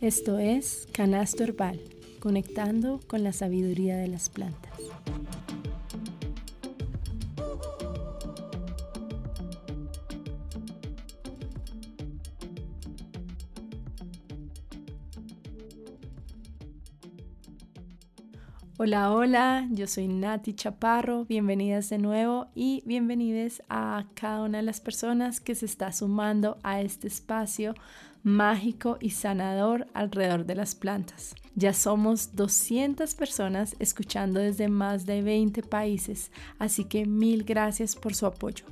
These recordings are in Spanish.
Esto es Canasto Herbal, conectando con la sabiduría de las plantas. Hola, hola, yo soy Nati Chaparro, bienvenidas de nuevo y bienvenidas a cada una de las personas que se está sumando a este espacio mágico y sanador alrededor de las plantas. Ya somos 200 personas escuchando desde más de 20 países, así que mil gracias por su apoyo.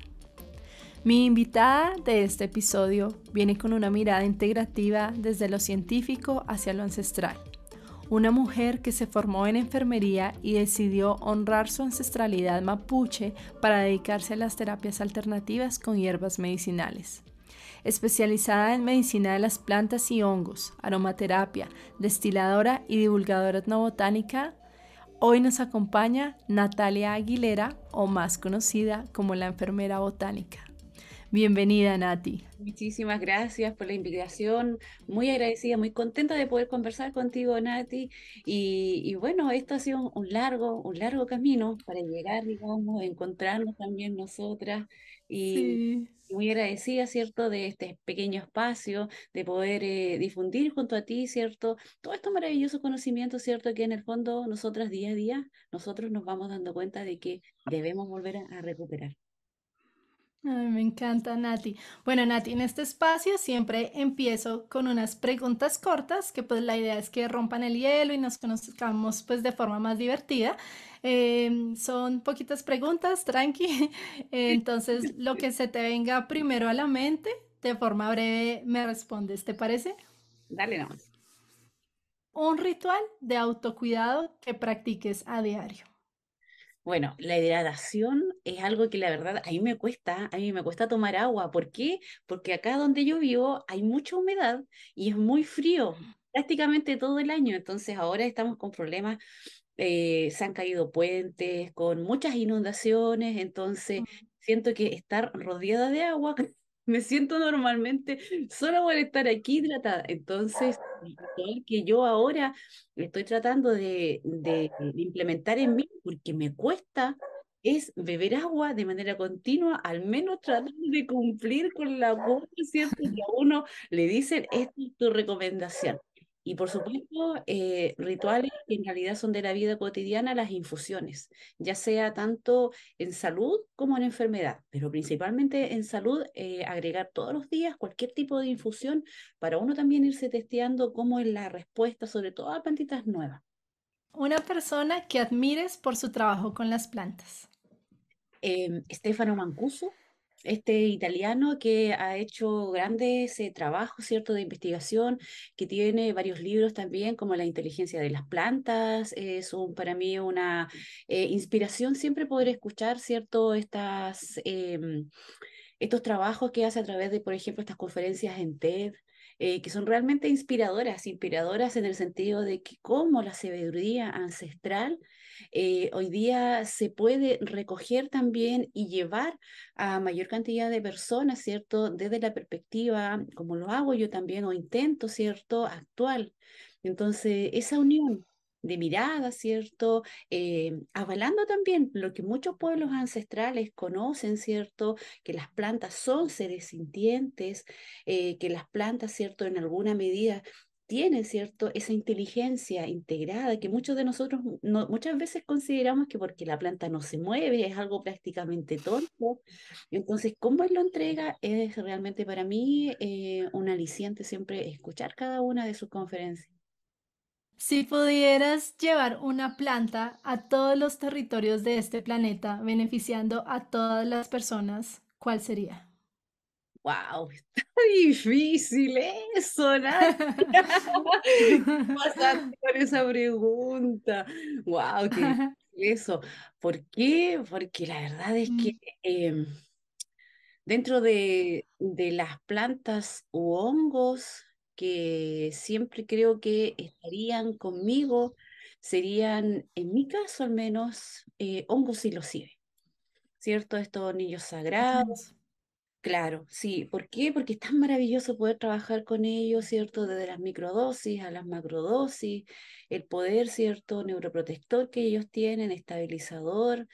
Mi invitada de este episodio viene con una mirada integrativa desde lo científico hacia lo ancestral una mujer que se formó en enfermería y decidió honrar su ancestralidad mapuche para dedicarse a las terapias alternativas con hierbas medicinales. Especializada en medicina de las plantas y hongos, aromaterapia, destiladora y divulgadora etnobotánica, hoy nos acompaña Natalia Aguilera, o más conocida como la enfermera botánica. Bienvenida, Nati. Muchísimas gracias por la invitación. Muy agradecida, muy contenta de poder conversar contigo, Nati. Y, bueno, esto ha sido un largo, un largo camino para llegar, digamos, a encontrarnos también nosotras. Y muy agradecida, ¿cierto?, de este pequeño espacio, de poder eh, difundir junto a ti, ¿cierto?, todo estos maravillosos conocimientos, ¿cierto?, que en el fondo nosotras día a día, nosotros nos vamos dando cuenta de que debemos volver a recuperar. Ay, me encanta, Nati. Bueno, Nati, en este espacio siempre empiezo con unas preguntas cortas, que pues la idea es que rompan el hielo y nos conozcamos pues de forma más divertida. Em, son poquitas preguntas, tranqui. Entonces, lo que se te venga primero a la mente, de forma breve me respondes, ¿te parece? Dale nomás. Un ritual de autocuidado que practiques a diario. Bueno, la hidratación es algo que la verdad a mí me cuesta, a mí me cuesta tomar agua. ¿Por qué? Porque acá donde yo vivo hay mucha humedad y es muy frío prácticamente todo el año. Entonces ahora estamos con problemas, eh, se han caído puentes, con muchas inundaciones. Entonces siento que estar rodeada de agua me siento normalmente solo por estar aquí hidratada. Entonces, el que yo ahora estoy tratando de, de, implementar en mí, porque me cuesta, es beber agua de manera continua, al menos tratar de cumplir con la voz, ¿cierto? Que a uno le dicen, esta es tu recomendación. Y por supuesto, eh, rituales que en realidad son de la vida cotidiana, las infusiones, ya sea tanto en salud como en enfermedad, pero principalmente en salud, eh, agregar todos los días cualquier tipo de infusión para uno también irse testeando cómo es la respuesta, sobre todo a plantitas nuevas. Una persona que admires por su trabajo con las plantas. Eh, Stefano Mancuso, este italiano que ha hecho grandes eh, trabajos, ¿cierto?, de investigación, que tiene varios libros también, como La inteligencia de las plantas. Es un, para mí una eh, inspiración siempre poder escuchar, ¿cierto?, estas, em, estos trabajos que hace a través de, por ejemplo, estas conferencias en TED. Eh, que son realmente inspiradoras, inspiradoras en el sentido de que cómo la sabiduría ancestral eh, hoy día se puede recoger también y llevar a mayor cantidad de personas, ¿cierto? Desde la perspectiva, como lo hago yo también, o intento, ¿cierto? Actual. Entonces, esa unión de mirada, ¿cierto? Eh, avalando también lo que muchos pueblos ancestrales conocen, ¿cierto? Que las plantas son seres sintientes, eh, que las plantas, ¿cierto? En alguna medida tiene, ¿cierto? Esa inteligencia integrada que muchos de nosotros muchas veces consideramos que porque la planta no se mueve es algo prácticamente tonto. Entonces, cómo él lo entrega es realmente para mí eh, un aliciente siempre escuchar cada una de sus conferencias. Si pudieras llevar una planta a todos los territorios de este planeta, beneficiando a todas las personas, ¿cuál sería? Wow, está difícil eso, ¿no? Pasaste por esa pregunta. Wow, qué eso. ¿Por qué? Porque la verdad es que mm. em, dentro de, de las plantas u hongos que siempre creo que estarían conmigo, serían, en mi caso al menos, eh, hongos silocibe, ¿cierto? Estos niños sagrados Claro, sí. ¿Por qué? Porque es tan maravilloso poder trabajar con ellos, ¿cierto? Desde las microdosis a las macrodosis, el poder, ¿cierto? Neuroprotector que ellos tienen, estabilizador.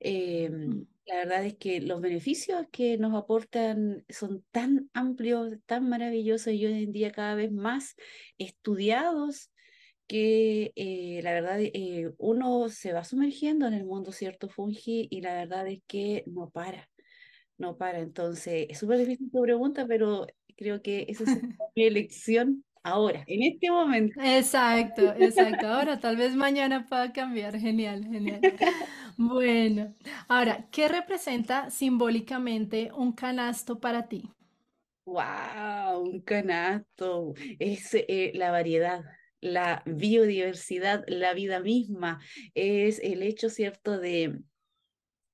Em, Mm. la verdad es que los beneficios que nos aportan son tan amplios, tan maravillosos y hoy en día cada vez más estudiados que eh, la verdad eh, uno se va sumergiendo en el mundo, ¿cierto? Fungi y la verdad es que no para. No para, entonces es súper difícil tu pregunta, pero creo que esa es mi elección ahora, en este momento. Exacto, exacto. Ahora, tal vez mañana pueda cambiar. Genial, genial. Bueno, ahora, ¿qué representa simbólicamente un canasto para ti? ¡Wow! Un canasto. Es eh, la variedad, la biodiversidad, la vida misma. Es el hecho, ¿cierto?, de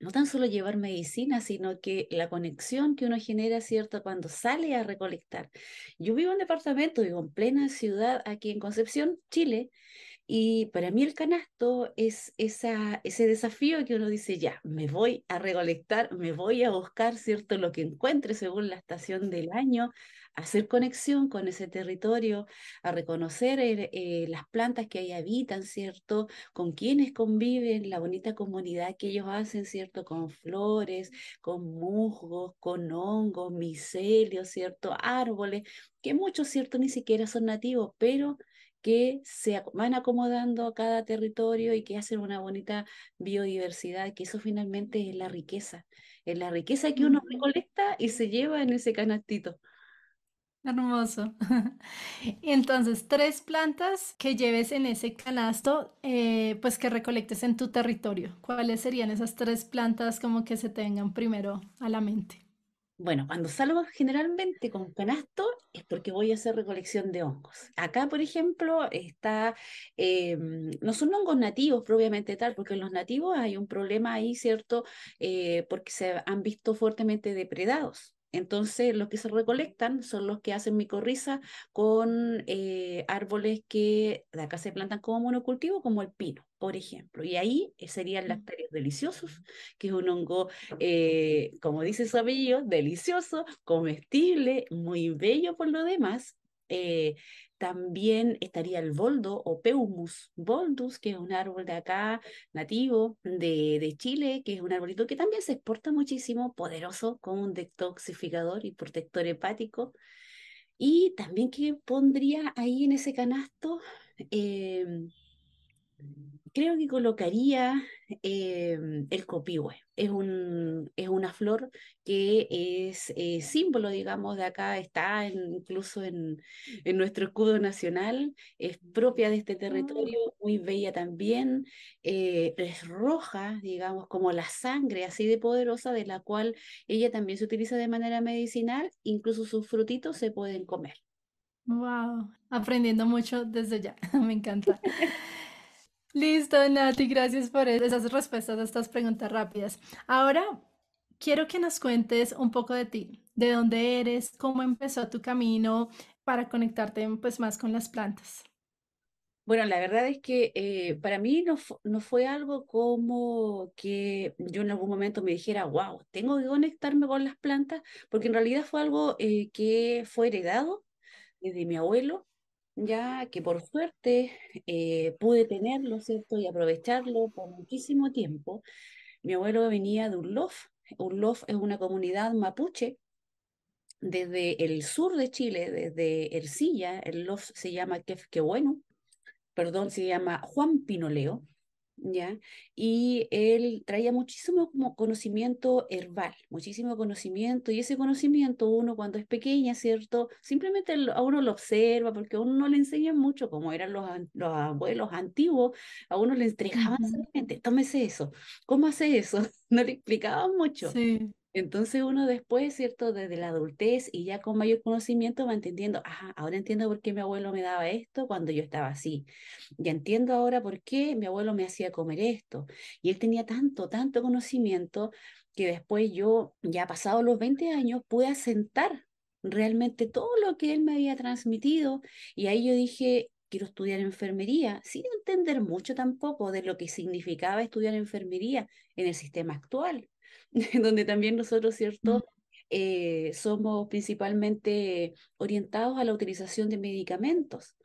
no tan solo llevar medicina, sino que la conexión que uno genera, ¿cierto?, cuando sale a recolectar. Yo vivo en departamento, vivo en plena ciudad, aquí en Concepción, Chile, y para mí el canasto es ese desafío que uno dice, ya, me voy a recolectar, me voy a buscar, ¿cierto?, lo que encuentre según la estación del año, hacer conexión con ese territorio, a reconocer eh, las plantas que ahí habitan, ¿cierto?, con quienes conviven, la bonita comunidad que ellos hacen, ¿cierto?, con flores, con musgos, con hongos, micelios, ¿cierto?, árboles, que muchos, ¿cierto?, ni siquiera son nativos, pero que se van acomodando a cada territorio y que hacen una bonita biodiversidad, que eso finalmente es la riqueza, es la riqueza que uno recolecta y se lleva en ese canastito. Hermoso. Entonces, tres plantas que lleves en ese canasto, eh, pues que recolectes en tu territorio. ¿Cuáles serían esas tres plantas como que se te vengan primero a la mente? Bueno, cuando salgo generalmente con canasto es porque voy a hacer recolección de hongos. Acá, por ejemplo, está, eh, no son hongos nativos propiamente tal, porque en los nativos hay un problema ahí, ¿cierto? Eh, porque se han visto fuertemente depredados. Entonces, los que se recolectan son los que hacen micorriza con eh, árboles que de acá se plantan como monocultivo, como el pino, por ejemplo. Y ahí eh, serían lactarios deliciosos, que es un hongo eh, como dice su apellido, delicioso, comestible, muy bello por lo demás. Eh, también estaría el boldo o Peumus boldus, que es un árbol de acá nativo de, de Chile, que es un arbolito que también se exporta muchísimo, poderoso como un detoxificador y protector hepático. Y también que pondría ahí en ese canasto, eh, Creo que colocaría em, el copihue. Es un, es una flor que es eh, símbolo, digamos, de acá, está en- incluso en, en nuestro escudo nacional, es propia de este Mm, territorio, muy bella también, eh, es roja, digamos, como la sangre así de poderosa, de la cual ella también se utiliza de manera medicinal, incluso sus frutitos se pueden comer. Wow, aprendiendo mucho desde ya. Me encanta. Listo, Nati, gracias por e- esas respuestas a estas preguntas rápidas. Ahora quiero que nos cuentes un poco de ti, de dónde eres, cómo empezó tu camino para conectarte pues más con las plantas. Bueno, la verdad es que eh, para mí no, fu- no fue algo como que yo en algún momento me dijera, wow, tengo que conectarme con las plantas, porque en realidad fue algo eh, que fue heredado desde mi abuelo, ya que por suerte eh, pude tenerlo, ¿cierto? Y aprovecharlo por muchísimo tiempo. Mi abuelo venía de Urlof. Urlof es una comunidad mapuche desde el sur de Chile, desde Ercilla, el Lof se llama Quefquehueno perdón, se llama Juan Pinoleo, ¿ya? Y él traía muchísimo como conocimiento herbal, muchísimo conocimiento, y ese conocimiento uno cuando es pequeña, ¿cierto? Simplemente a uno lo observa, porque a uno no le enseñan mucho, como eran los, los abuelos antiguos, a uno le entregaban Ujú, solamente, tómese eso, ¿cómo hace eso? No le explicaban mucho. Sí. Entonces uno después, ¿cierto? Desde la adultez y ya con mayor conocimiento va entendiendo, ah, ahora entiendo por qué mi abuelo me daba esto cuando yo estaba así. Ya entiendo ahora por qué mi abuelo me hacía comer esto. Y él tenía tanto, tanto conocimiento que después yo, ya pasados los 20 años, pude asentar realmente todo lo que él me había transmitido. Y ahí yo dije, quiero estudiar enfermería, sin entender mucho tampoco de lo que significaba estudiar enfermería en el sistema actual donde también nosotros, Mm, ¿cierto? eh, somos principalmente orientados a la utilización de medicamentos.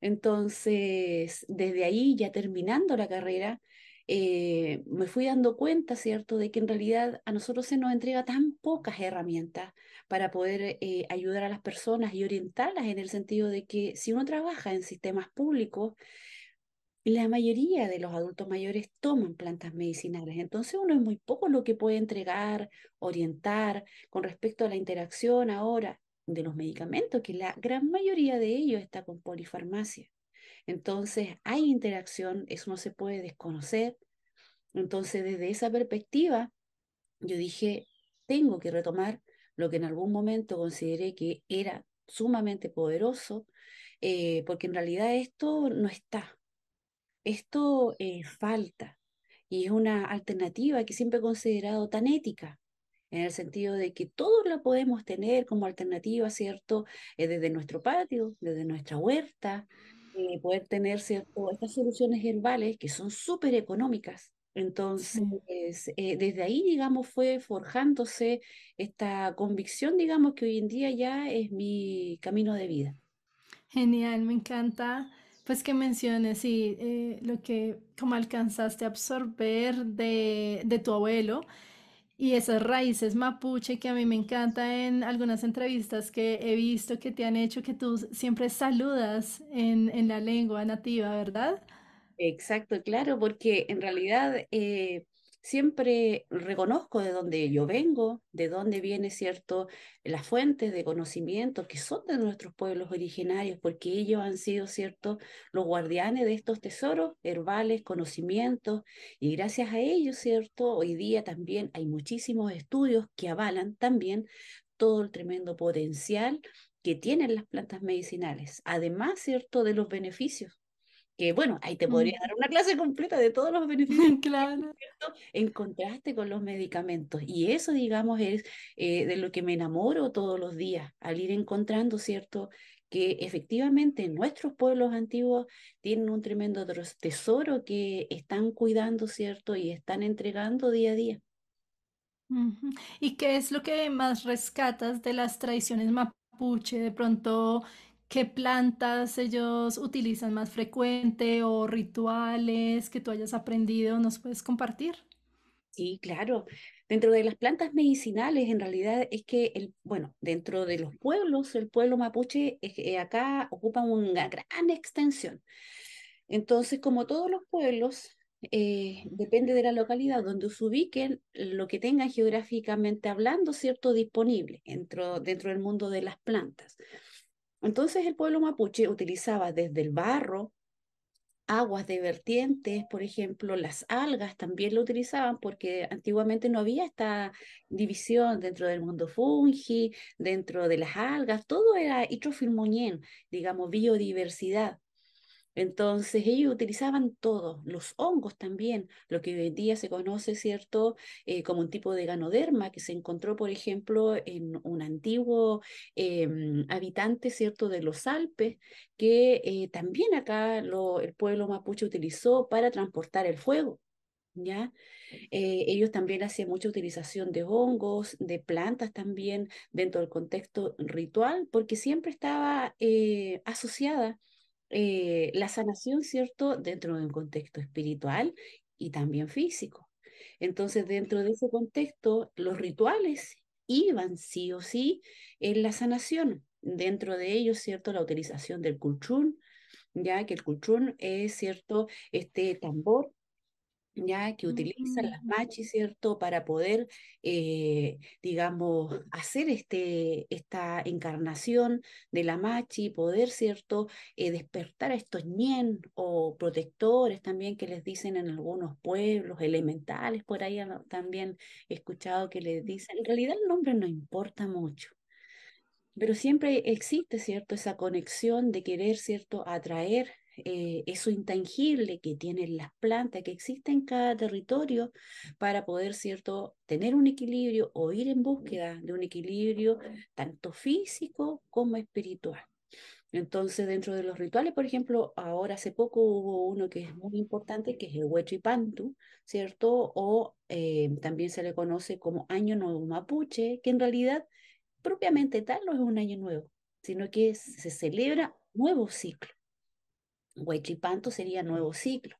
Entonces, desde ahí, ya terminando la carrera, eh, me fui dando cuenta, ¿cierto?, de que en realidad a nosotros se nos entrega tan pocas herramientas para poder eh, ayudar a las personas y orientarlas en el sentido de que si uno trabaja en sistemas públicos, la mayoría de los adultos mayores toman plantas medicinales, entonces uno es muy poco lo que puede entregar, orientar con respecto a la interacción ahora de los medicamentos, que la gran mayoría de ellos está con polifarmacia. Entonces hay interacción, eso no se puede desconocer. Entonces desde esa perspectiva, yo dije, tengo que retomar lo que en algún momento consideré que era sumamente poderoso, eh, porque en realidad esto no está, esto eh, falta y es una alternativa que siempre he considerado tan ética, en el sentido de que todo lo podemos tener como alternativa, ¿cierto? Eh, desde nuestro patio, desde nuestra huerta, eh, poder tener, ¿cierto? Estas soluciones herbales que son súper económicas. Entonces, desde ahí, digamos, fue forjándose esta convicción, digamos, que hoy en día ya es mi camino de vida. Genial, me encanta pues que menciones, sí, eh, lo que como alcanzaste a absorber de, de tu abuelo y esas raíces mapuche que a mí me encanta en algunas entrevistas que he visto que te han hecho que tú siempre saludas en, en la lengua nativa, ¿verdad? Exacto, claro, porque en realidad eh, siempre reconozco de dónde yo vengo, de dónde viene, ¿cierto?, las fuentes de conocimiento que son de nuestros pueblos originarios, porque ellos han sido, ¿cierto?, los guardianes de estos tesoros herbales, conocimientos, y gracias a ellos, ¿cierto?, hoy día también hay muchísimos estudios que avalan también todo el tremendo potencial que tienen las plantas medicinales, además, ¿cierto?, de los beneficios que bueno, ahí te podría dar una clase completa de todos los beneficios claro. en contraste con los medicamentos. Y eso, digamos, es eh, de lo que me enamoro todos los días, al ir encontrando, ¿cierto? que efectivamente nuestros pueblos antiguos tienen un tremendo tesoro que están cuidando, ¿cierto? Y están entregando día a día. ¿Y qué es lo que más rescatas de las tradiciones mapuche? De pronto, ¿Qué plantas ellos utilizan más frecuente o rituales que tú hayas aprendido nos puedes compartir? Sí, claro. Dentro de las plantas medicinales, en realidad es que, el, bueno, dentro de los pueblos, el pueblo mapuche eh, acá ocupa una gran extensión. Entonces, como todos los pueblos, eh, depende de la localidad donde se ubiquen, lo que tengan geográficamente hablando, ¿cierto? Disponible dentro, dentro del mundo de las plantas. Entonces el pueblo mapuche utilizaba desde el barro, aguas de vertientes, por ejemplo, las algas también lo utilizaban porque antiguamente no había esta división dentro del mundo fungi, dentro de las algas, todo era hidrofilmoñén, digamos, biodiversidad. Entonces ellos utilizaban todo, los hongos también, lo que hoy en día se conoce, ¿cierto?, eh, como un tipo de ganoderma que se encontró, por ejemplo, en un antiguo em, habitante, ¿cierto?, de los Alpes, que eh, también acá lo, el pueblo mapuche utilizó para transportar el fuego. ¿Ya? Eh, ellos también hacían mucha utilización de hongos, de plantas también dentro del contexto ritual, porque siempre estaba asociada eh, la sanación, ¿cierto?, dentro de un contexto espiritual y también físico. Entonces, dentro de ese contexto, los rituales iban sí o sí en la sanación. Dentro de ellos, ¿cierto?, la utilización del kulchun, ya que el kulchun es, ¿cierto?, este tambor ya que utilizan las machis, ¿cierto?, para poder, eh, digamos, hacer este, esta encarnación de la machi, poder, ¿cierto?, eh, despertar a estos ñen o protectores también que les dicen en algunos pueblos, elementales, por ahí también he escuchado que les dicen, en realidad el nombre no importa mucho. Pero siempre existe, ¿cierto?, esa conexión de querer, ¿cierto?, atraer eh, eso intangible que tienen las plantas, que existe en cada territorio, para poder, ¿cierto?, tener un equilibrio o ir en búsqueda de un equilibrio tanto físico como espiritual. Entonces, dentro de los rituales, por ejemplo, ahora hace poco hubo uno que es muy importante, que es el Huechipantu, ¿cierto? O eh, también se le conoce como Año Nuevo Mapuche, que en realidad propiamente tal no es un año nuevo, sino que se celebra nuevo ciclo. Huechipantu sería nuevo ciclo.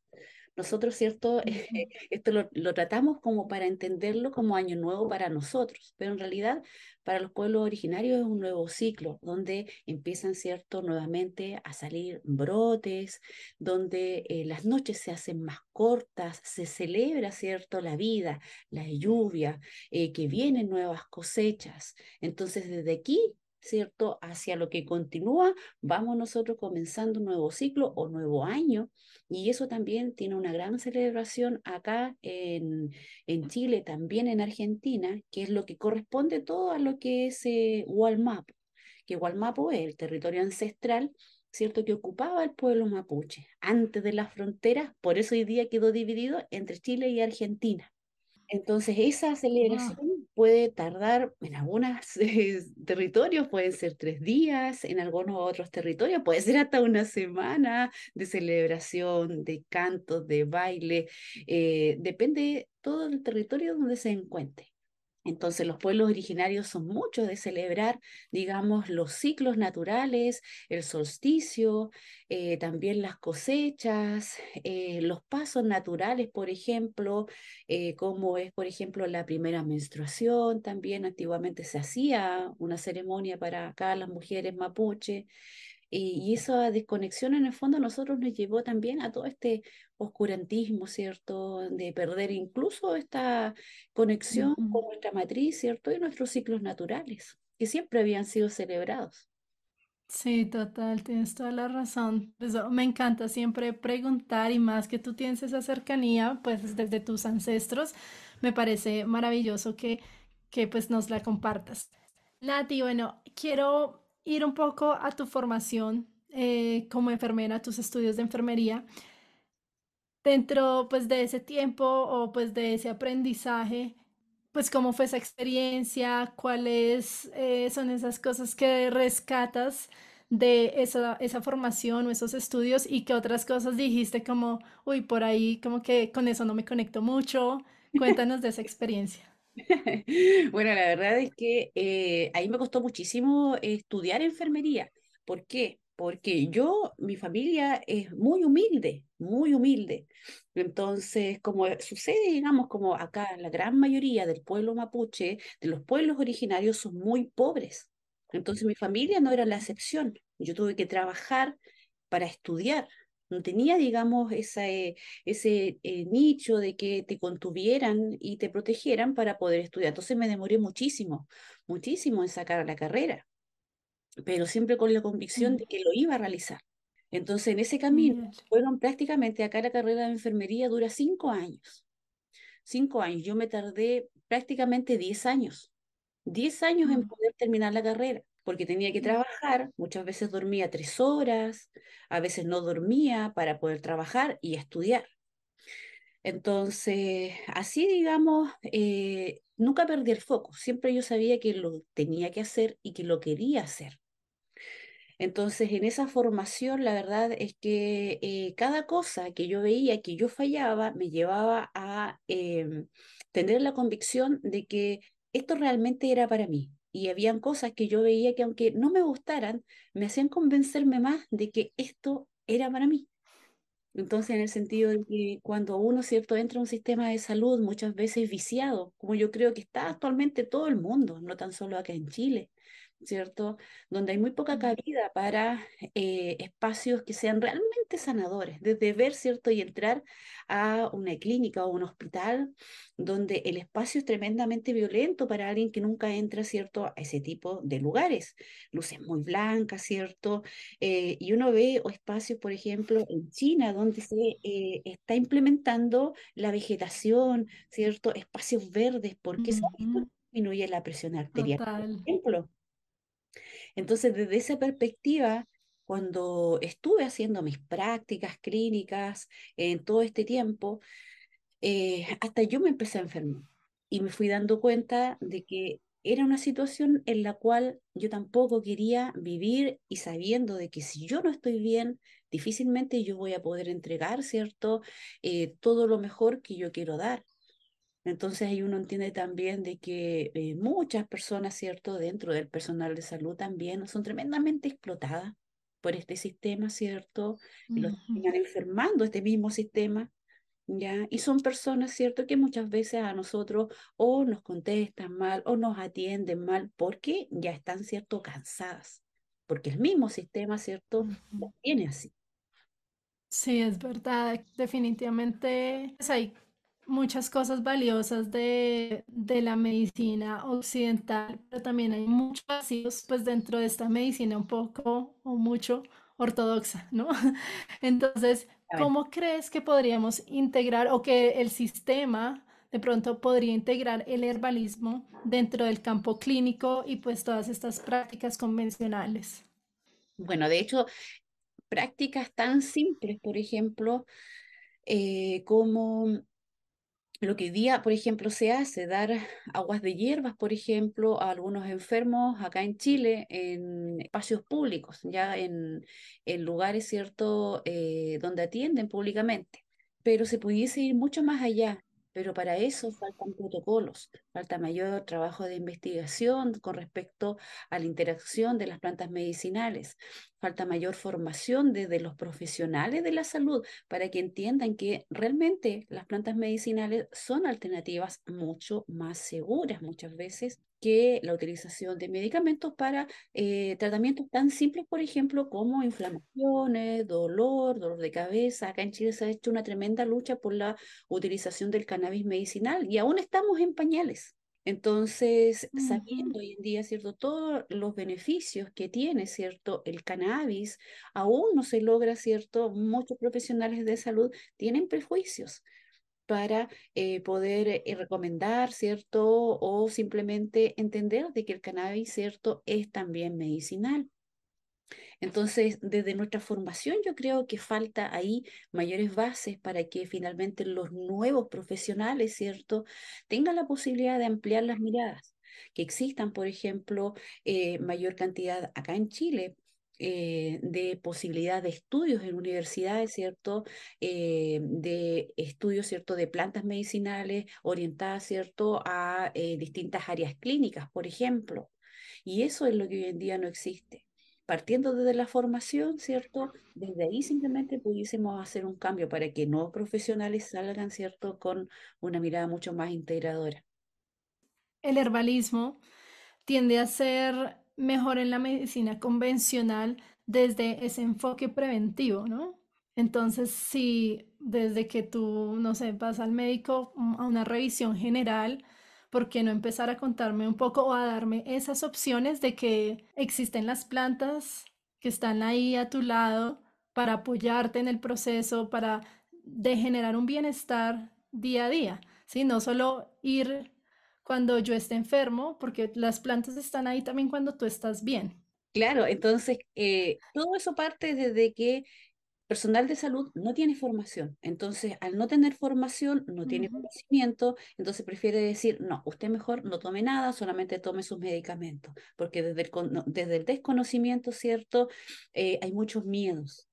Nosotros, ¿cierto? Esto lo, lo, tratamos como para entenderlo como año nuevo para nosotros, pero en realidad para los pueblos originarios es un nuevo ciclo, donde empiezan, ¿cierto?, nuevamente a salir brotes, donde eh, las noches se hacen más cortas, se celebra, ¿cierto?, la vida, la lluvia, eh, que vienen nuevas cosechas. Entonces, desde aquí ¿cierto? Hacia lo que continúa, vamos nosotros comenzando un nuevo ciclo o nuevo año. Y eso también tiene una gran celebración acá en, en Chile, también en Argentina, que es lo que corresponde todo a lo que es eh, Hualmapo, que Hualmapo es el territorio ancestral ¿cierto? Que ocupaba el pueblo mapuche antes de las fronteras, por eso hoy día quedó dividido entre Chile y Argentina. Entonces, esa celebración puede tardar en algunos eh, territorios, pueden ser tres días, en algunos otros territorios puede ser hasta una semana de celebración, de cantos, de baile, eh, depende todo el territorio donde se encuentre. Entonces los pueblos originarios son muchos de celebrar, digamos, los ciclos naturales, el solsticio, eh, también las cosechas, eh, los pasos naturales, por ejemplo, eh, como es, por ejemplo, la primera menstruación, también antiguamente se hacía una ceremonia para acá las mujeres mapuche. Y, esa desconexión en el fondo a nosotros nos llevó también a todo este oscurantismo, ¿cierto? De perder incluso esta conexión con nuestra matriz, ¿cierto? Y nuestros ciclos naturales, que siempre habían sido celebrados. Sí, total, tienes toda la razón. Pues, oh, me encanta siempre preguntar y más que tú tienes esa cercanía, pues desde tus ancestros, me parece maravilloso que, que pues nos la compartas. Nati, bueno, quiero ir un poco a tu formación eh, como enfermera, tus estudios de enfermería. Dentro pues de ese tiempo o pues de ese aprendizaje, pues cómo fue esa experiencia, cuáles eh, son esas cosas que rescatas de esa, esa formación o esos estudios y qué otras cosas dijiste como, uy, por ahí como que con eso no me conecto mucho. Cuéntanos de esa experiencia. Bueno, la verdad es que eh, ahí me costó muchísimo estudiar enfermería. ¿Por qué? Porque yo, mi familia es muy humilde, muy humilde. Entonces, como sucede, digamos, como acá la gran mayoría del pueblo mapuche, de los pueblos originarios, son muy pobres. Entonces, mi familia no era la excepción. Yo tuve que trabajar para estudiar no tenía, digamos, ese, ese eh, nicho de que te contuvieran y te protegieran para poder estudiar. Entonces me demoré muchísimo, muchísimo en sacar la carrera, pero siempre con la convicción de mm. que lo iba a realizar. Entonces, en ese camino, fueron prácticamente, acá la carrera de enfermería dura cinco años. Cinco años. Yo me tardé prácticamente diez años. Diez años en mm. poder terminar la carrera porque tenía que trabajar, muchas veces dormía tres horas, a veces no dormía para poder trabajar y estudiar. Entonces, así digamos, eh, nunca perdí el foco, siempre yo sabía que lo tenía que hacer y que lo quería hacer. Entonces, en esa formación, la verdad es que eh, cada cosa que yo veía que yo fallaba me llevaba a em, tener la convicción de que esto realmente era para mí, y habían cosas que yo veía que aunque no me gustaran, me hacían convencerme más de que esto era para mí. Entonces, en el sentido de que cuando uno, ¿cierto?, entra a un sistema de salud muchas veces viciado, como yo creo que está actualmente todo el mundo, no tan solo acá en Chile, ¿cierto? Donde hay muy poca cabida para eh, espacios que sean realmente sanadores, desde ver, ¿cierto? Y entrar a una clínica o un hospital donde el espacio es tremendamente violento para alguien que nunca entra, ¿cierto? A ese tipo de lugares. Luces muy blancas, ¿cierto? Eh, y uno ve espacios, por ejemplo, en China, donde se eh, está implementando la vegetación, ¿cierto? Espacios verdes, porque eso disminuye la presión arterial, por ejemplo. Entonces, desde esa perspectiva, cuando estuve haciendo mis prácticas clínicas en todo este tiempo, eh, hasta yo me empecé a enfermar y me fui dando cuenta de que era una situación en la cual yo tampoco quería vivir y sabiendo de que si yo no estoy bien, difícilmente yo voy a poder entregar, ¿cierto? Eh, todo lo mejor que yo quiero dar. Entonces ahí uno entiende también de que eh, muchas personas, ¿cierto? Dentro del personal de salud también son tremendamente explotadas por este sistema, ¿cierto? Y los terminan enfermando este mismo sistema ¿ya? Y son personas, ¿cierto?, que muchas veces a nosotros o nos contestan mal o nos atienden mal porque ya están, ¿cierto?, cansadas, porque el mismo sistema, ¿cierto?, tiene así. Sí, es verdad, definitivamente pues, hay muchas cosas valiosas de, de, la medicina occidental, pero también hay muchos vacíos pues dentro de esta medicina un poco o mucho ortodoxa, ¿no? Entonces, ¿Cómo crees que podríamos integrar o que el sistema de pronto podría integrar el herbalismo dentro del campo clínico y pues todas estas prácticas convencionales? Bueno, de hecho, prácticas tan simples, por ejemplo, eh, como lo que día, por ejemplo, se hace, dar aguas de hierbas, por ejemplo, a algunos enfermos acá en Chile, en espacios públicos, ya en, en lugares, ¿cierto?, eh, donde atienden públicamente. Pero se pudiese ir mucho más allá, pero para eso faltan protocolos, falta mayor trabajo de investigación con respecto a la interacción de las plantas medicinales, falta mayor formación desde los profesionales de la salud para que entiendan que realmente las plantas medicinales son alternativas mucho más seguras muchas veces que la utilización de medicamentos para eh, tratamientos tan simples, por ejemplo, como inflamaciones, dolor, dolor de cabeza. Acá en Chile se ha hecho una tremenda lucha por la utilización del cannabis medicinal y aún estamos en pañales. Entonces, sabiendo hoy en día, ¿cierto? Todos los beneficios que tiene, ¿cierto? El cannabis, aún no se logra, ¿cierto? Muchos profesionales de salud tienen prejuicios para eh, poder eh, recomendar, ¿cierto? O simplemente entender de que el cannabis, ¿cierto? Es también medicinal. Entonces, desde nuestra formación yo creo que falta ahí mayores bases para que finalmente los nuevos profesionales, ¿cierto?, tengan la posibilidad de ampliar las miradas, que existan, por ejemplo, eh, mayor cantidad acá en Chile. Eh, de posibilidad de estudios en universidades, ¿cierto? Eh, de estudios, ¿cierto? De plantas medicinales orientadas, ¿cierto? A distintas áreas clínicas, por ejemplo. Y eso es lo que hoy en día no existe partiendo desde la formación, ¿cierto? Desde ahí simplemente pudiésemos hacer un cambio para que nuevos profesionales salgan, ¿cierto? Con una mirada mucho más integradora. El herbalismo tiende a ser mejor en la medicina convencional desde ese enfoque preventivo, ¿no? Entonces, si desde que tú, no sé, vas al médico mm, a una revisión general, ¿por qué no empezar a contarme un poco o a darme esas opciones de que existen las plantas que están ahí a tu lado para apoyarte en el proceso, para de generar un bienestar día a día, ¿sí? No solo ir cuando yo esté enfermo, porque las plantas están ahí también cuando tú estás bien. Claro, entonces eh, todo eso parte desde que personal de salud no tiene formación. Entonces, al no tener formación, no tiene conocimiento, entonces prefiere decir, no, usted mejor no tome nada, solamente tome sus medicamentos, porque desde el, desde el desconocimiento, ¿cierto? Eh, hay muchos miedos.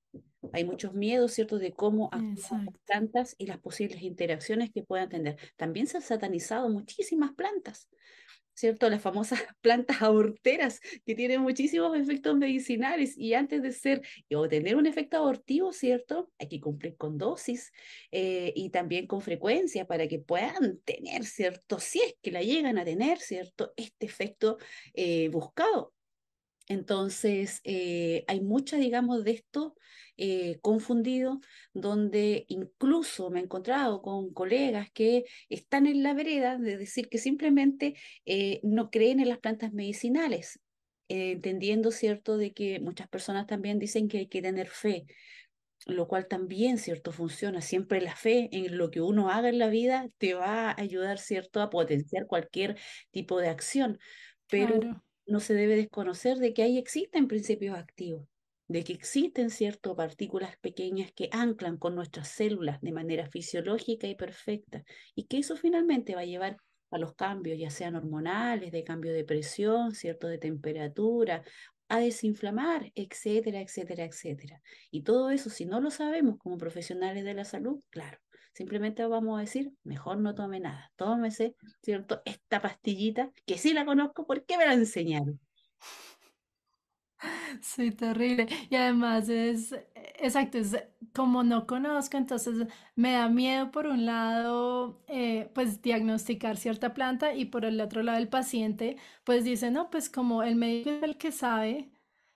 Hay muchos miedos, ¿cierto?, de cómo actúan las plantas y las posibles interacciones que puedan tener. También se han satanizado muchísimas plantas. ¿Cierto? Las famosas plantas aborteras que tienen muchísimos efectos medicinales y antes de ser o tener un efecto abortivo, ¿cierto? Hay que cumplir con dosis eh, y también con frecuencia para que puedan tener, ¿cierto? Si es que la llegan a tener, ¿cierto? Este efecto eh, buscado. Entonces, eh, hay mucha, digamos, de esto eh, confundido, donde incluso me he encontrado con colegas que están en la vereda de decir que simplemente eh, no creen en las plantas medicinales, entendiendo, ¿cierto?, de que muchas personas también dicen que hay que tener fe lo cual también, ¿cierto? Funciona. Siempre la fe en lo que uno haga en la vida te va a ayudar, ¿cierto?, a potenciar cualquier tipo de acción. Pero no se debe desconocer de que ahí existen principios activos de que existen ciertas partículas pequeñas que anclan con nuestras células de manera fisiológica y perfecta, y que eso finalmente va a llevar a los cambios, ya sean hormonales, de cambio de presión, ¿cierto? De temperatura, a desinflamar, etcétera, etcétera, etcétera. Y todo eso, si no lo sabemos como profesionales de la salud, claro, simplemente vamos a decir, mejor no tome nada, tómese, ¿cierto? Esta pastillita, que sí la conozco porque me la enseñaron. Sí, terrible. Y además es, exacto, es como no conozco, entonces me da miedo por un lado, eh, pues diagnosticar cierta planta y por el otro lado el paciente, pues dice, no, pues como el médico es el que sabe,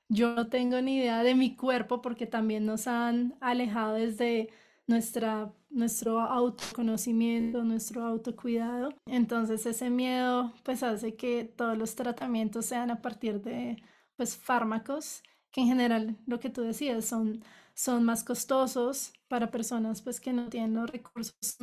yo no tengo ni idea de mi cuerpo porque también nos han alejado desde nuestra, nuestro autoconocimiento, nuestro autocuidado. Entonces ese miedo pues hace que todos los tratamientos sean a partir de pues fármacos que en general lo que tú decías son, son más costosos para personas pues que no tienen los recursos.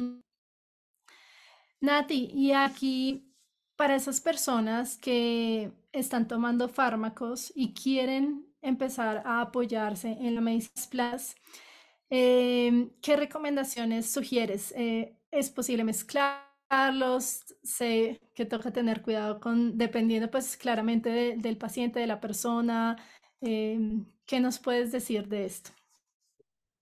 Nati, y aquí para esas personas que están tomando fármacos y quieren empezar a apoyarse en la Medicina Plus, em, ¿qué recomendaciones sugieres? Eh, ¿Es posible mezclar? Carlos, sé que toca tener cuidado con, dependiendo pues claramente del paciente, de la persona. Em, ¿qué nos puedes decir de esto?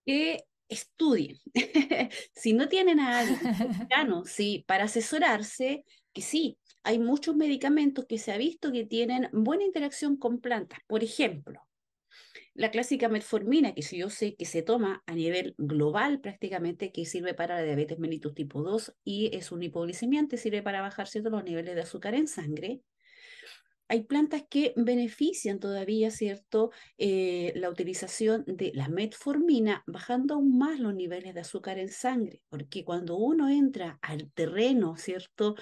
Que estudien. si no tienen a alguien cercano, sí, para asesorarse, que sí, hay muchos medicamentos que se ha visto que tienen buena interacción con plantas. Por ejemplo, la clásica metformina, que yo sé que se toma a nivel global prácticamente, que sirve para la diabetes mellitus tipo 2 y es un hipoglicemiante, sirve para bajar los niveles de azúcar en sangre hay plantas que benefician todavía, ¿cierto?, eh, la utilización de la metformina, bajando aún más los niveles de azúcar en sangre, porque cuando uno entra al terreno, ¿cierto?,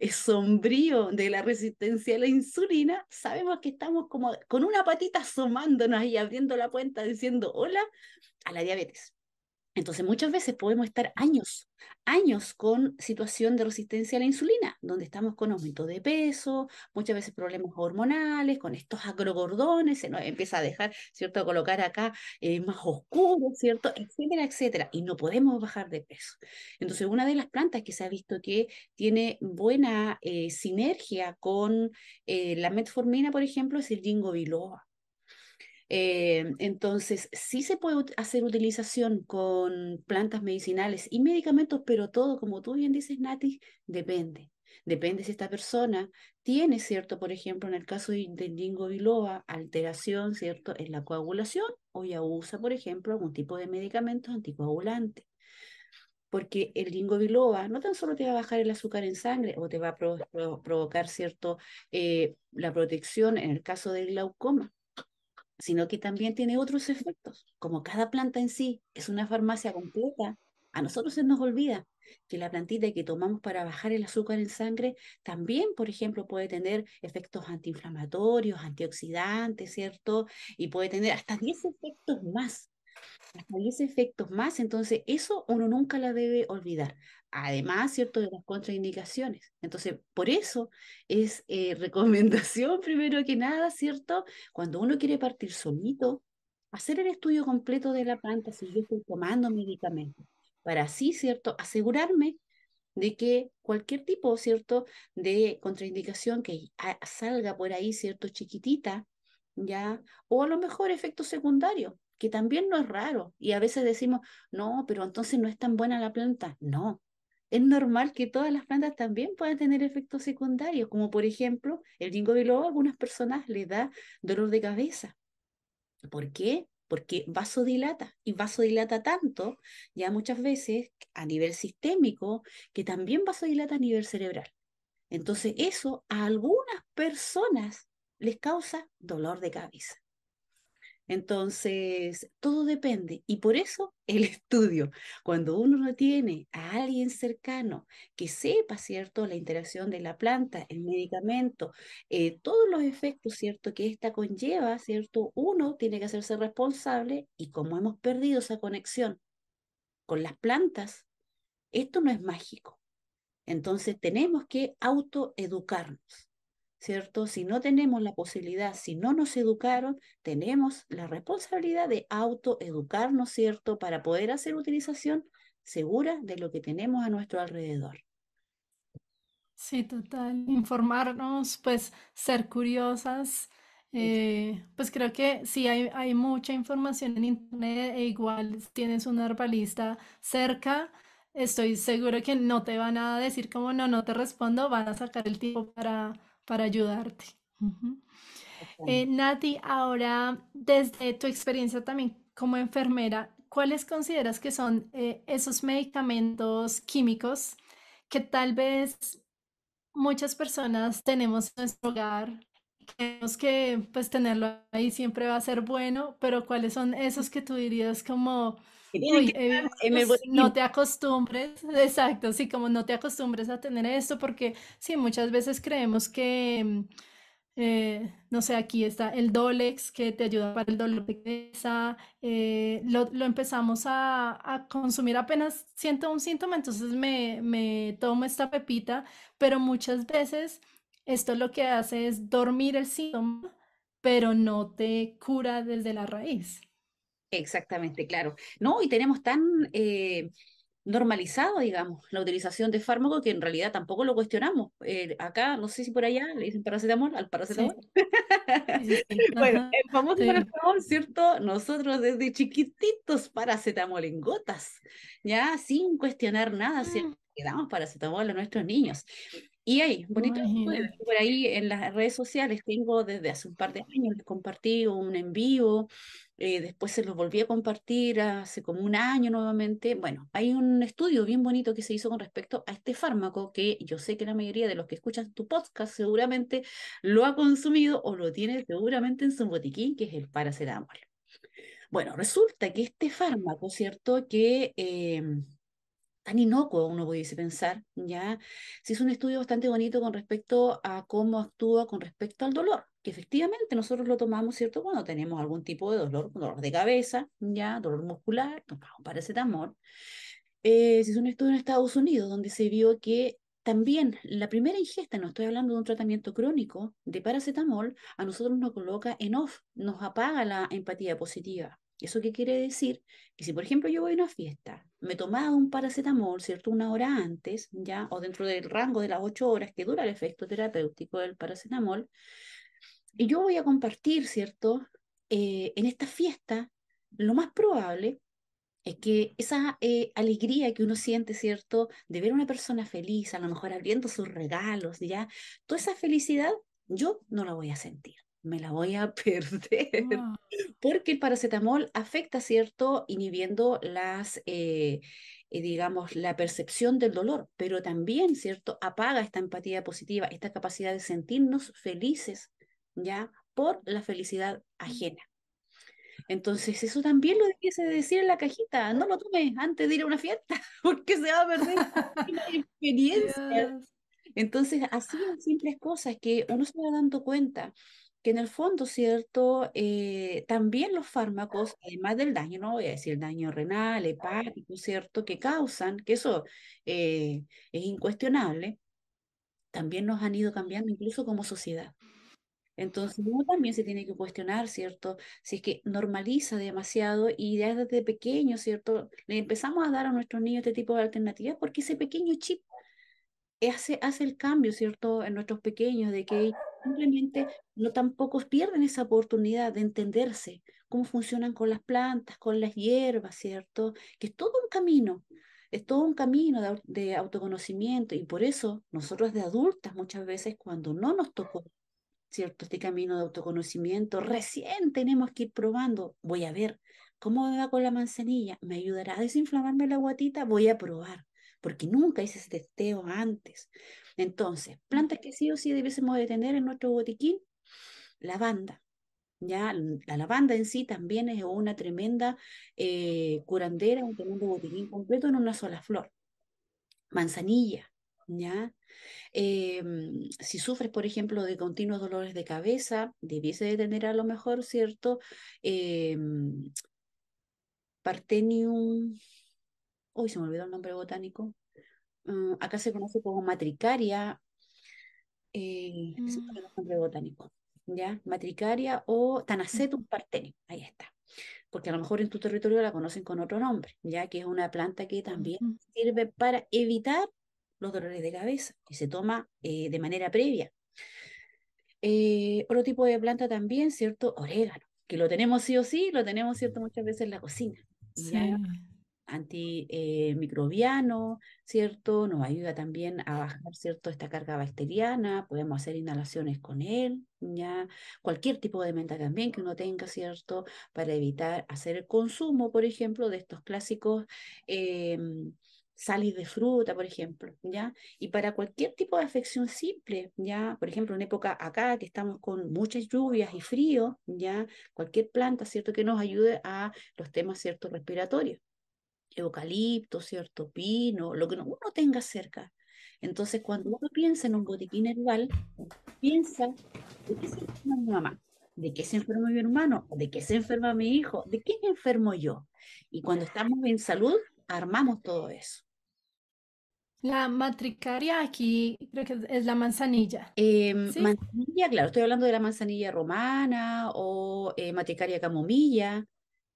es sombrío de la resistencia a la insulina, sabemos que estamos como con una patita asomándonos y abriendo la puerta diciendo hola a la diabetes. Entonces muchas veces podemos estar años, años con situación de resistencia a la insulina, donde estamos con aumento de peso, muchas veces problemas hormonales, con estos agrogordones, se nos empieza a dejar, ¿cierto?, a colocar acá eh, más oscuro, ¿cierto?, etcétera, etcétera, y no podemos bajar de peso. Entonces una de las plantas que se ha visto que tiene buena eh, sinergia con eh, la metformina, por ejemplo, es el ginkgo biloba. Eh, entonces, sí se puede hacer utilización con plantas medicinales y medicamentos, pero todo, como tú bien dices, Nati, depende. Depende si esta persona tiene, ¿cierto? Por ejemplo, en el caso del ginkgo biloba, alteración, ¿cierto? En la coagulación o ya usa, por ejemplo, algún tipo de medicamentos anticoagulantes. Porque el ginkgo biloba no tan solo te va a bajar el azúcar en sangre o te va a provocar, ¿cierto? Eh, la protección en el caso del glaucoma, sino que también tiene otros efectos. Como cada planta en sí es una farmacia completa, a nosotros se nos olvida que la plantita que tomamos para bajar el azúcar en sangre también, por ejemplo, puede tener efectos antiinflamatorios, antioxidantes, ¿cierto? Y puede tener hasta 10 efectos más hasta 10 efectos más, entonces eso uno nunca la debe olvidar. Además, ¿cierto?, de las contraindicaciones. Entonces, por eso es eh, recomendación, primero que nada, ¿cierto? Cuando uno quiere partir solito, hacer el estudio completo de la planta si yo estoy tomando medicamentos, para así, ¿cierto?, asegurarme de que cualquier tipo, ¿cierto?, de contraindicación que salga por ahí, ¿cierto?, chiquitita, ¿ya? O a lo mejor efecto secundario, que también no es raro. Y a veces decimos, no, pero entonces no es tan buena la planta. No, es normal que todas las plantas también puedan tener efectos secundarios, como por ejemplo el ginkgo biloba a algunas personas les da dolor de cabeza. ¿Por qué? Porque vasodilata y vasodilata tanto ya muchas veces a nivel sistémico que también vasodilata a nivel cerebral. Entonces eso a algunas personas les causa dolor de cabeza. Entonces, todo depende. Y por eso el estudio, cuando uno no tiene a alguien cercano que sepa, ¿cierto?, la interacción de la planta, el medicamento, eh, todos los efectos, ¿cierto?, que ésta conlleva, ¿cierto?, uno tiene que hacerse responsable y como hemos perdido esa conexión con las plantas, esto no es mágico. Entonces, tenemos que autoeducarnos. ¿Cierto? Si no tenemos la posibilidad, si no nos educaron, tenemos la responsabilidad de autoeducarnos, ¿cierto? Para poder hacer utilización segura de lo que tenemos a nuestro alrededor. Sí, total. Informarnos, pues ser curiosas. eh, pues creo que sí hay, hay mucha información en internet e igual tienes un herbalista cerca. Estoy seguro que no te van a decir como no, no te respondo, van a sacar el tiempo para, para ayudarte. Eh, Nati, ahora desde tu experiencia también como enfermera, ¿cuáles consideras que son eh, esos medicamentos químicos que tal vez muchas personas tenemos en nuestro hogar? Creemos que pues tenerlo ahí siempre va a ser bueno, pero ¿cuáles son esos que tú dirías como, Que tienen que uy, estar eh, en el pues no te acostumbres, exacto, sí, como no te acostumbres a tener esto, porque sí, muchas veces creemos que, mm, eh, no sé, aquí está el Dolex que te ayuda para el dolor de cabeza, eh, lo, lo empezamos a, a consumir apenas siento un síntoma, entonces me, me tomo esta pepita, pero muchas veces esto lo que hace es dormir el síntoma, pero no te cura desde la raíz. Exactamente, claro. No, y tenemos tan eh, normalizado, digamos, la utilización de fármacos que en realidad tampoco lo cuestionamos. Eh, acá, no sé si por allá le dicen paracetamol al paracetamol. Sí, Bueno, el famoso sí. paracetamol, ¿cierto? Nosotros desde chiquititos paracetamol en gotas, ya sin cuestionar nada, ¿cierto? Mm, Le damos paracetamol a nuestros niños. Y hay bonito estudio, Imagínate. por ahí en las redes sociales tengo desde hace un par de años, les compartí un en vivo, eh, después se los volví a compartir hace como un año nuevamente. Bueno, hay un estudio bien bonito que se hizo con respecto a este fármaco que yo sé que la mayoría de los que escuchan tu podcast seguramente lo ha consumido o lo tiene seguramente en su botiquín, que es el paracetamol. Bueno, resulta que este fármaco, ¿cierto? Que... em, tan inocuo, uno pudiese pensar, ¿ya? Se hizo un estudio bastante bonito con respecto a cómo actúa con respecto al dolor, que efectivamente nosotros lo tomamos, ¿cierto? Cuando tenemos algún tipo de dolor, dolor de cabeza, ¿ya? Dolor muscular, tomamos paracetamol. Eh, se hizo un estudio en Estados Unidos donde se vio que también la primera ingesta, no estoy hablando de un tratamiento crónico de paracetamol, a nosotros nos coloca en off, nos apaga la empatía positiva. ¿Eso qué quiere decir? Que si, por ejemplo, yo voy a una fiesta, me tomaba un paracetamol, ¿cierto? Una hora antes, ¿ya? O dentro del rango de las ocho horas que dura el efecto terapéutico del paracetamol, y yo voy a compartir, ¿cierto? Eh, en esta fiesta, lo más probable es que esa eh, alegría que uno siente, ¿cierto? De ver a una persona feliz, a lo mejor abriendo sus regalos, ¿ya? Toda esa felicidad yo no la voy a sentir, me la voy a perder, Wow. porque el paracetamol afecta, ¿cierto? Inhibiendo las, eh, eh, digamos, la percepción del dolor, pero también, ¿cierto? Apaga esta empatía positiva, esta capacidad de sentirnos felices, ¿ya? Por la felicidad ajena. Entonces, eso también lo debiese decir en la cajita. No lo tome antes de ir a una fiesta, porque se va a perder una experiencia. Entonces, así en simples cosas que uno se va dando cuenta que en el fondo, ¿cierto? Eh, también los fármacos, además del daño, no voy a decir daño renal, hepático, ¿cierto? Que causan, que eso eh, es incuestionable, también nos han ido cambiando incluso como sociedad. Entonces uno también se tiene que cuestionar, ¿cierto? Si es que normaliza demasiado y ya desde pequeño, ¿cierto? Le empezamos a dar a nuestros niños este tipo de alternativas porque ese pequeño chip hace, hace el cambio, ¿cierto? En nuestros pequeños, de que simplemente no tampoco pierden esa oportunidad de entenderse cómo funcionan con las plantas, con las hierbas, ¿cierto? Que es todo un camino. Es todo un camino de, de autoconocimiento y por eso nosotros de adultas muchas veces cuando no nos tocó ¿cierto? Este camino de autoconocimiento. Recién tenemos que ir probando. Voy a ver cómo me va con la manzanilla. ¿Me ayudará a desinflamarme la guatita? Voy a probar, porque nunca hice ese testeo antes. Entonces, plantas que sí o sí debiésemos de tener en nuestro botiquín, lavanda. Ya, la lavanda en sí también es una tremenda eh, curandera, un tremendo botiquín completo en una sola flor. Manzanilla, ¿ya? Eh, si sufres, por ejemplo, de continuos dolores de cabeza, debiese de tener a lo mejor, ¿cierto? Eh, Partenium, hoy se me olvidó el nombre botánico. Mm, acá se conoce como matricaria, eh, ese es Mm, el nombre botánico, ¿ya? Matricaria o Tanacetum partenium, ahí está. Porque a lo mejor en tu territorio la conocen con otro nombre, ya que es una planta que también sirve para evitar los dolores de cabeza y se toma eh, de manera previa. Eh, otro tipo de planta también, ¿cierto? Orégano, que lo tenemos sí o sí, lo tenemos, ¿cierto? Muchas veces en la cocina. Sí antimicrobiano, ¿cierto? Nos ayuda también a bajar, ¿cierto? Esta carga bacteriana, podemos hacer inhalaciones con él, ¿ya? Cualquier tipo de menta también que uno tenga, ¿cierto? Para evitar hacer el consumo, por ejemplo, de estos clásicos eh, salis de fruta, por ejemplo, ¿ya? Y para cualquier tipo de afección simple, ¿ya? Por ejemplo, en época acá que estamos con muchas lluvias y frío, ¿ya? Cualquier planta, ¿cierto? Que nos ayude a los temas, ¿cierto? Respiratorios eucalipto, ¿cierto? Pino, lo que uno tenga cerca. Entonces, cuando uno piensa en un botiquín herbal, piensa, ¿de qué se enferma mi mamá? ¿De qué se enferma mi hermano? ¿De qué se enferma mi hijo? ¿De qué me enfermo yo? Y cuando estamos en salud, armamos todo eso. La matricaria aquí creo que es la manzanilla. Em, manzanilla, claro, estoy hablando de la manzanilla romana o eh, matricaria camomilla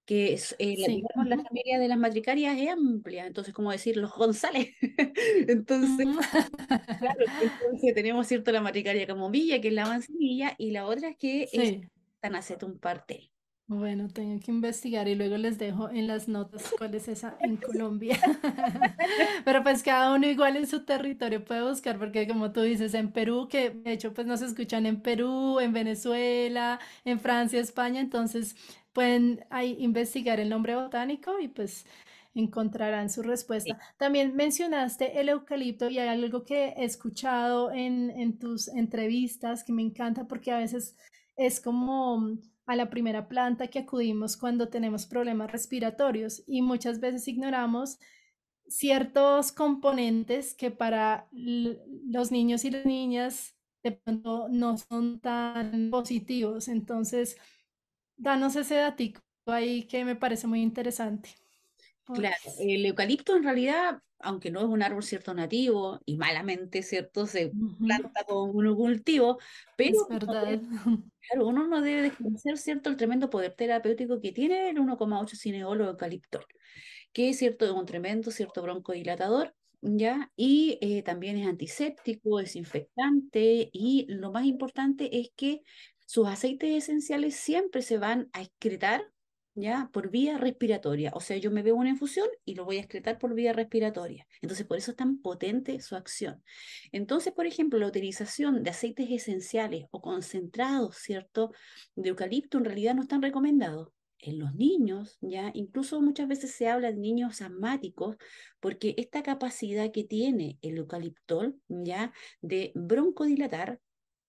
que es, eh, la, la familia de las matricarias es amplia, entonces, como decir, los González. entonces, claro, entonces tenemos, ¿cierto? La matricaria camomilla, que es la manzanilla, y la otra es que es Tanacetum partel. Bueno, tengo que investigar y luego les dejo en las notas cuál es esa en Colombia. Pero pues cada uno igual en su territorio puede buscar, porque como tú dices, en Perú, que de hecho pues nos escuchan en Perú, en Venezuela, en Francia, España, entonces pueden ahí investigar el nombre botánico y pues encontrarán su respuesta. También mencionaste el eucalipto y hay algo que he escuchado en, en tus entrevistas que me encanta porque a veces es como a la primera planta que acudimos cuando tenemos problemas respiratorios y muchas veces ignoramos ciertos componentes que para los niños y las niñas de pronto no son tan positivos. Entonces, danos ese datico ahí que me parece muy interesante. Claro, el eucalipto en realidad, aunque no es un árbol cierto nativo y malamente cierto se planta como un cultivo, pero es verdad. claro, uno no debe desconocer cierto el tremendo poder terapéutico que tiene el 1,8 cineolo eucalipto, que es cierto es un tremendo cierto broncodilatador, ¿ya? Y eh, también es antiséptico, desinfectante y lo más importante es que sus aceites esenciales siempre se van a excretar ¿ya? Por vía respiratoria. O sea, yo me veo una infusión y lo voy a excretar por vía respiratoria. Entonces, por eso es tan potente su acción. Entonces, por ejemplo, la utilización de aceites esenciales o concentrados, ¿cierto? De eucalipto en realidad no están recomendados. En los niños, ya, incluso muchas veces se habla de niños asmáticos, porque esta capacidad que tiene el eucaliptol, ya, de broncodilatar,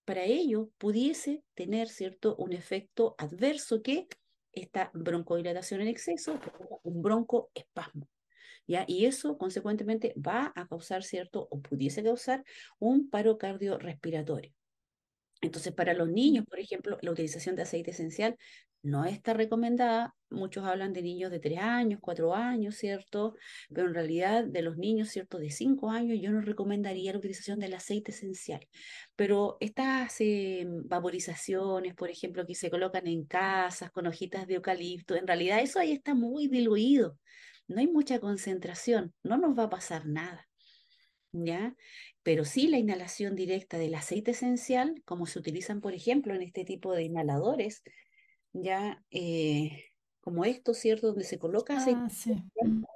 para ello pudiese tener, ¿cierto?, un efecto adverso que esta broncodilatación en exceso, un broncoespasmo. ¿Ya? Y eso, consecuentemente, va a causar, ¿cierto? O pudiese causar un paro cardiorrespiratorio. Entonces, para los niños, por ejemplo, la utilización de aceite esencial no está recomendada. Muchos hablan de niños de 3 años, 4 años, ¿cierto? Pero en realidad de los niños, ¿cierto? De 5 años yo no recomendaría la utilización del aceite esencial. Pero estas eh, vaporizaciones, por ejemplo, que se colocan en casas con hojitas de eucalipto, en realidad eso ahí está muy diluido. No hay mucha concentración, no nos va a pasar nada. ¿Ya? Pero sí la inhalación directa del aceite esencial, como se utilizan, por ejemplo, en este tipo de inhaladores, ya eh, como esto, ¿cierto? Donde se coloca aceite. Ah,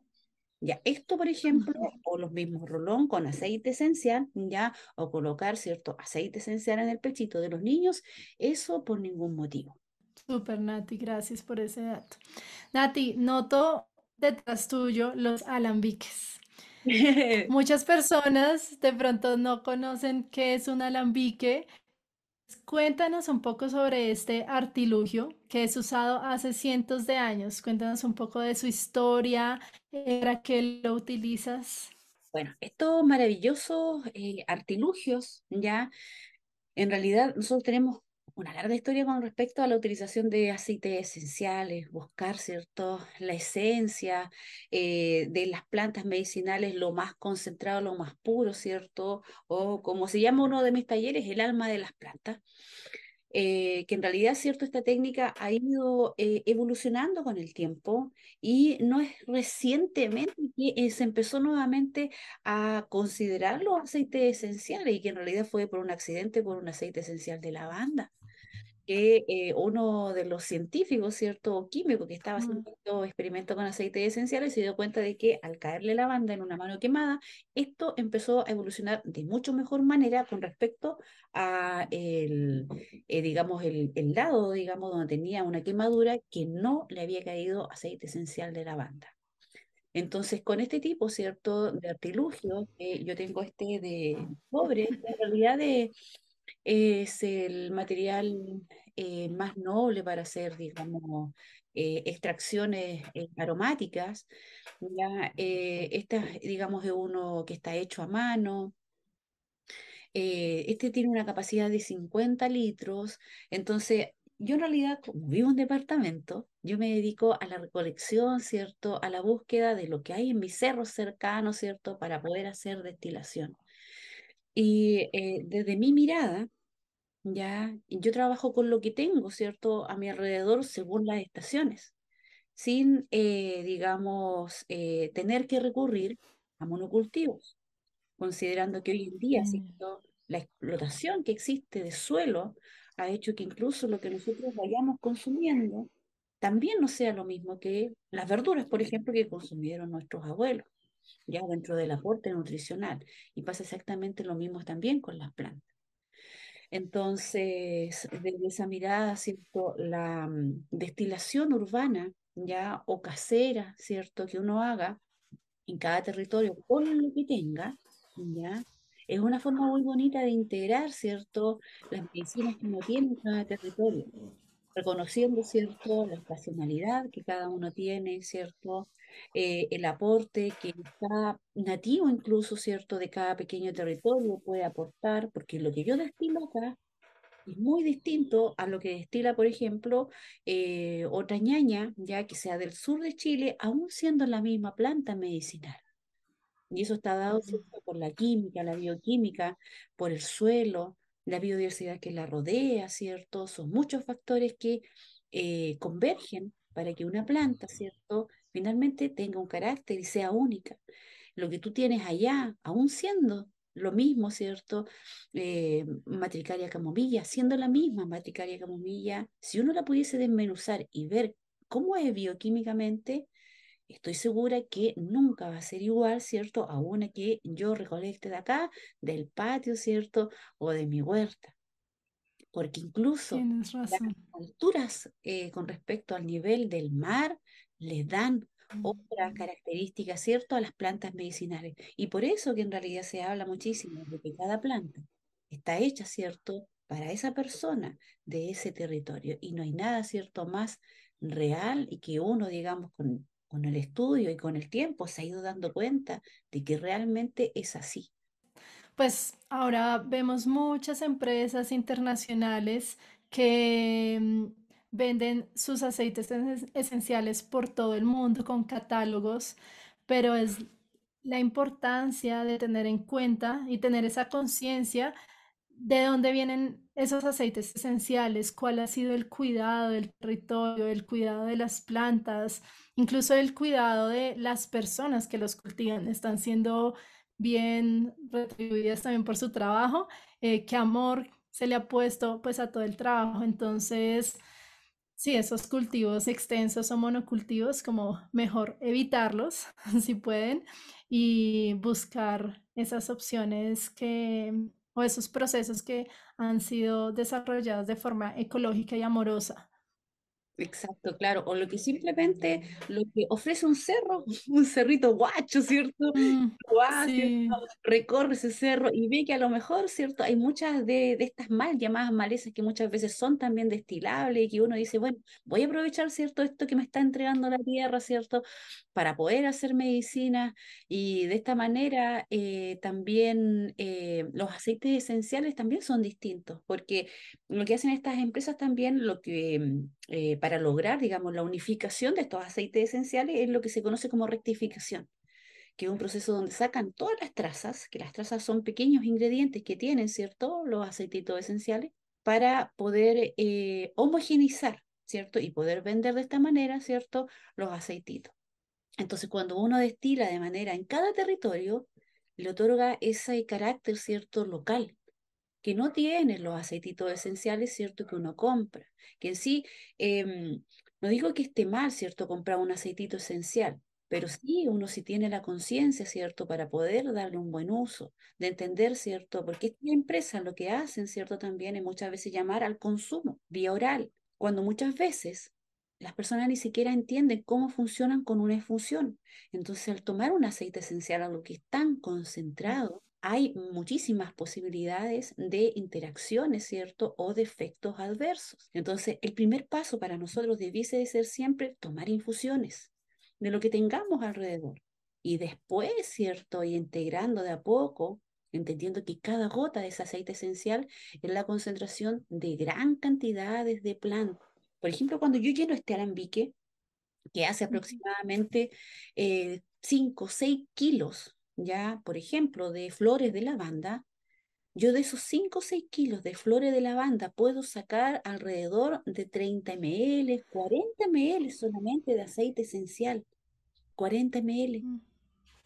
ya, esto, por ejemplo, o los mismos rolón con aceite esencial, ya, o colocar, ¿cierto? Aceite esencial en el pechito de los niños, eso por ningún motivo. Super, Nati, gracias por ese dato. Nati, noto detrás tuyo los alambiques. Muchas personas de pronto no conocen qué es un alambique Cuéntanos un poco sobre este artilugio que es usado hace cientos de años. Cuéntanos un poco de su historia, ¿para qué lo utilizas? Bueno, estos maravillosos eh, artilugios, ya, en realidad nosotros tenemos una larga historia con respecto a la utilización de aceites esenciales, buscar, ¿cierto?, la esencia eh, de las plantas medicinales, lo más concentrado, lo más puro, ¿cierto? O como se llama uno de mis talleres, el alma de las plantas. eh, que en realidad, cierto, esta técnica ha ido eh, evolucionando con el tiempo y no es recientemente que se empezó nuevamente a considerar los aceites esenciales y que en realidad fue por un accidente, por un aceite esencial de lavanda que eh, uno de los científicos, ¿cierto? Químico que estaba Mm, haciendo experimentos con aceites esenciales se dio cuenta de que al caerle la banda en una mano quemada, esto empezó a evolucionar de mucho mejor manera con respecto a el, eh, digamos, el, el lado, digamos, donde tenía una quemadura que no le había caído aceite esencial de lavanda. Entonces, con este tipo, ¿cierto?, de artilugio, eh, yo tengo este de cobre, que en realidad de es el material eh, más noble para hacer, digamos, eh, extracciones eh, aromáticas. Ya, digamos, es uno que está hecho a mano. Este tiene una capacidad de 50 litros. Entonces, yo en realidad, como vivo en un departamento, yo me dedico a la recolección, ¿cierto? A la búsqueda de lo que hay en mis cerros cercanos, ¿cierto? Para poder hacer destilación. Y eh, desde mi mirada, ya, yo trabajo con lo que tengo, ¿cierto? A mi alrededor según las estaciones, sin, eh, digamos, eh, tener que recurrir a monocultivos, considerando que hoy en día. La explotación que existe de suelo ha hecho que incluso lo que nosotros vayamos consumiendo también no sea lo mismo que las verduras, por ejemplo, que consumieron nuestros abuelos, ya dentro del aporte nutricional. Y pasa exactamente lo mismo también con las plantas. Entonces, desde esa mirada, ¿cierto? La mm, destilación urbana, ya, o casera, ¿cierto? Que uno haga en cada territorio con lo que tenga, ya, es una forma muy bonita de integrar, ¿cierto? Las medicinas que uno tiene en cada territorio reconociendo, ¿cierto?, la estacionalidad que cada uno tiene, ¿cierto?, Eh, el aporte que está nativo incluso, ¿cierto?, de cada pequeño territorio puede aportar, porque lo que yo destilo acá es muy distinto a lo que destila, por ejemplo, eh, otra ñaña, ya que sea del sur de Chile, aún siendo la misma planta medicinal. Y eso está dado, ¿cierto? por la química, la bioquímica, por el suelo, la biodiversidad que la rodea, ¿cierto? Son muchos factores que eh, convergen para que una planta, ¿cierto? Finalmente tenga un carácter y sea única. Lo que tú tienes allá, aún siendo lo mismo, ¿cierto? Eh, matricaria camomilla, siendo la misma matricaria camomilla, si uno la pudiese desmenuzar y ver cómo es bioquímicamente, Estoy segura que nunca va a ser igual, ¿cierto? A una que yo recolecte de acá, del patio, ¿cierto? O de mi huerta. Porque incluso las alturas eh, con respecto al nivel del mar le dan otra característica, ¿cierto? A las plantas medicinales. Y por eso que en realidad se habla muchísimo de que cada planta está hecha, ¿cierto? Para esa persona de ese territorio. Y no hay nada, ¿cierto? Más real y que uno, digamos, con, con el estudio y con el tiempo se ha ido dando cuenta de que realmente es así. Pues ahora vemos muchas empresas internacionales que mm, venden sus aceites esenciales por todo el mundo con catálogos, pero es la importancia de tener en cuenta y tener esa conciencia de dónde vienen esos aceites esenciales, cuál ha sido el cuidado del territorio, el cuidado de las plantas, incluso el cuidado de las personas que los cultivan. Están siendo bien retribuidas también por su trabajo, eh, qué amor se le ha puesto pues a todo el trabajo. Entonces, sí, esos cultivos extensos o monocultivos, como mejor evitarlos si pueden y buscar esas opciones que o esos procesos que han sido desarrollados de forma ecológica y amorosa. Exacto, claro. O lo que simplemente lo que ofrece un cerro, un cerrito guacho, ¿cierto? Mm, Recorre ese cerro y ve que a lo mejor, ¿cierto? Hay muchas de, de estas mal llamadas malezas que muchas veces son también destilables y que uno dice, bueno, voy a aprovechar, ¿cierto? Esto que me está entregando la tierra, ¿cierto? Para poder hacer medicina y de esta manera eh, también eh, los aceites esenciales también son distintos porque lo que hacen estas empresas también, lo que eh, para lograr, digamos, la unificación de estos aceites esenciales es lo que se conoce como rectificación, que es un proceso donde sacan todas las trazas, que las trazas son pequeños ingredientes que tienen, ¿cierto? Los aceititos esenciales, para poder eh, homogenizar, ¿cierto? Y poder vender de esta manera, ¿cierto? Los aceititos. Entonces, cuando uno destila de manera en cada territorio, le otorga ese carácter, ¿cierto? Local, que no tienen los aceititos esenciales, ¿cierto? Que uno compra. Que en sí, em, no digo que esté mal, ¿cierto? Comprar un aceitito esencial, pero sí, uno sí tiene la conciencia, ¿cierto? Para poder darle un buen uso, de entender, ¿cierto? Porque estas empresas lo que hacen, ¿cierto? También es muchas veces llamar al consumo vía oral, cuando muchas veces las personas ni siquiera entienden cómo funcionan con una infusión. Entonces, al tomar un aceite esencial, algo que es tan concentrado, hay muchísimas posibilidades de interacciones, ¿cierto? O de efectos adversos. Entonces, el primer paso para nosotros debiese de ser siempre tomar infusiones de lo que tengamos alrededor. Y después, ¿cierto? Y integrando de a poco, entendiendo que cada gota de ese aceite esencial es la concentración de gran cantidades de plantas. Por ejemplo, cuando yo lleno este alambique, que hace aproximadamente 5 o 6 kilos, ya, por ejemplo, de flores de lavanda, yo de esos 5 o 6 kilos de flores de lavanda puedo sacar alrededor de 30 ml, 40 ml solamente de aceite esencial. 40 ml. Mm.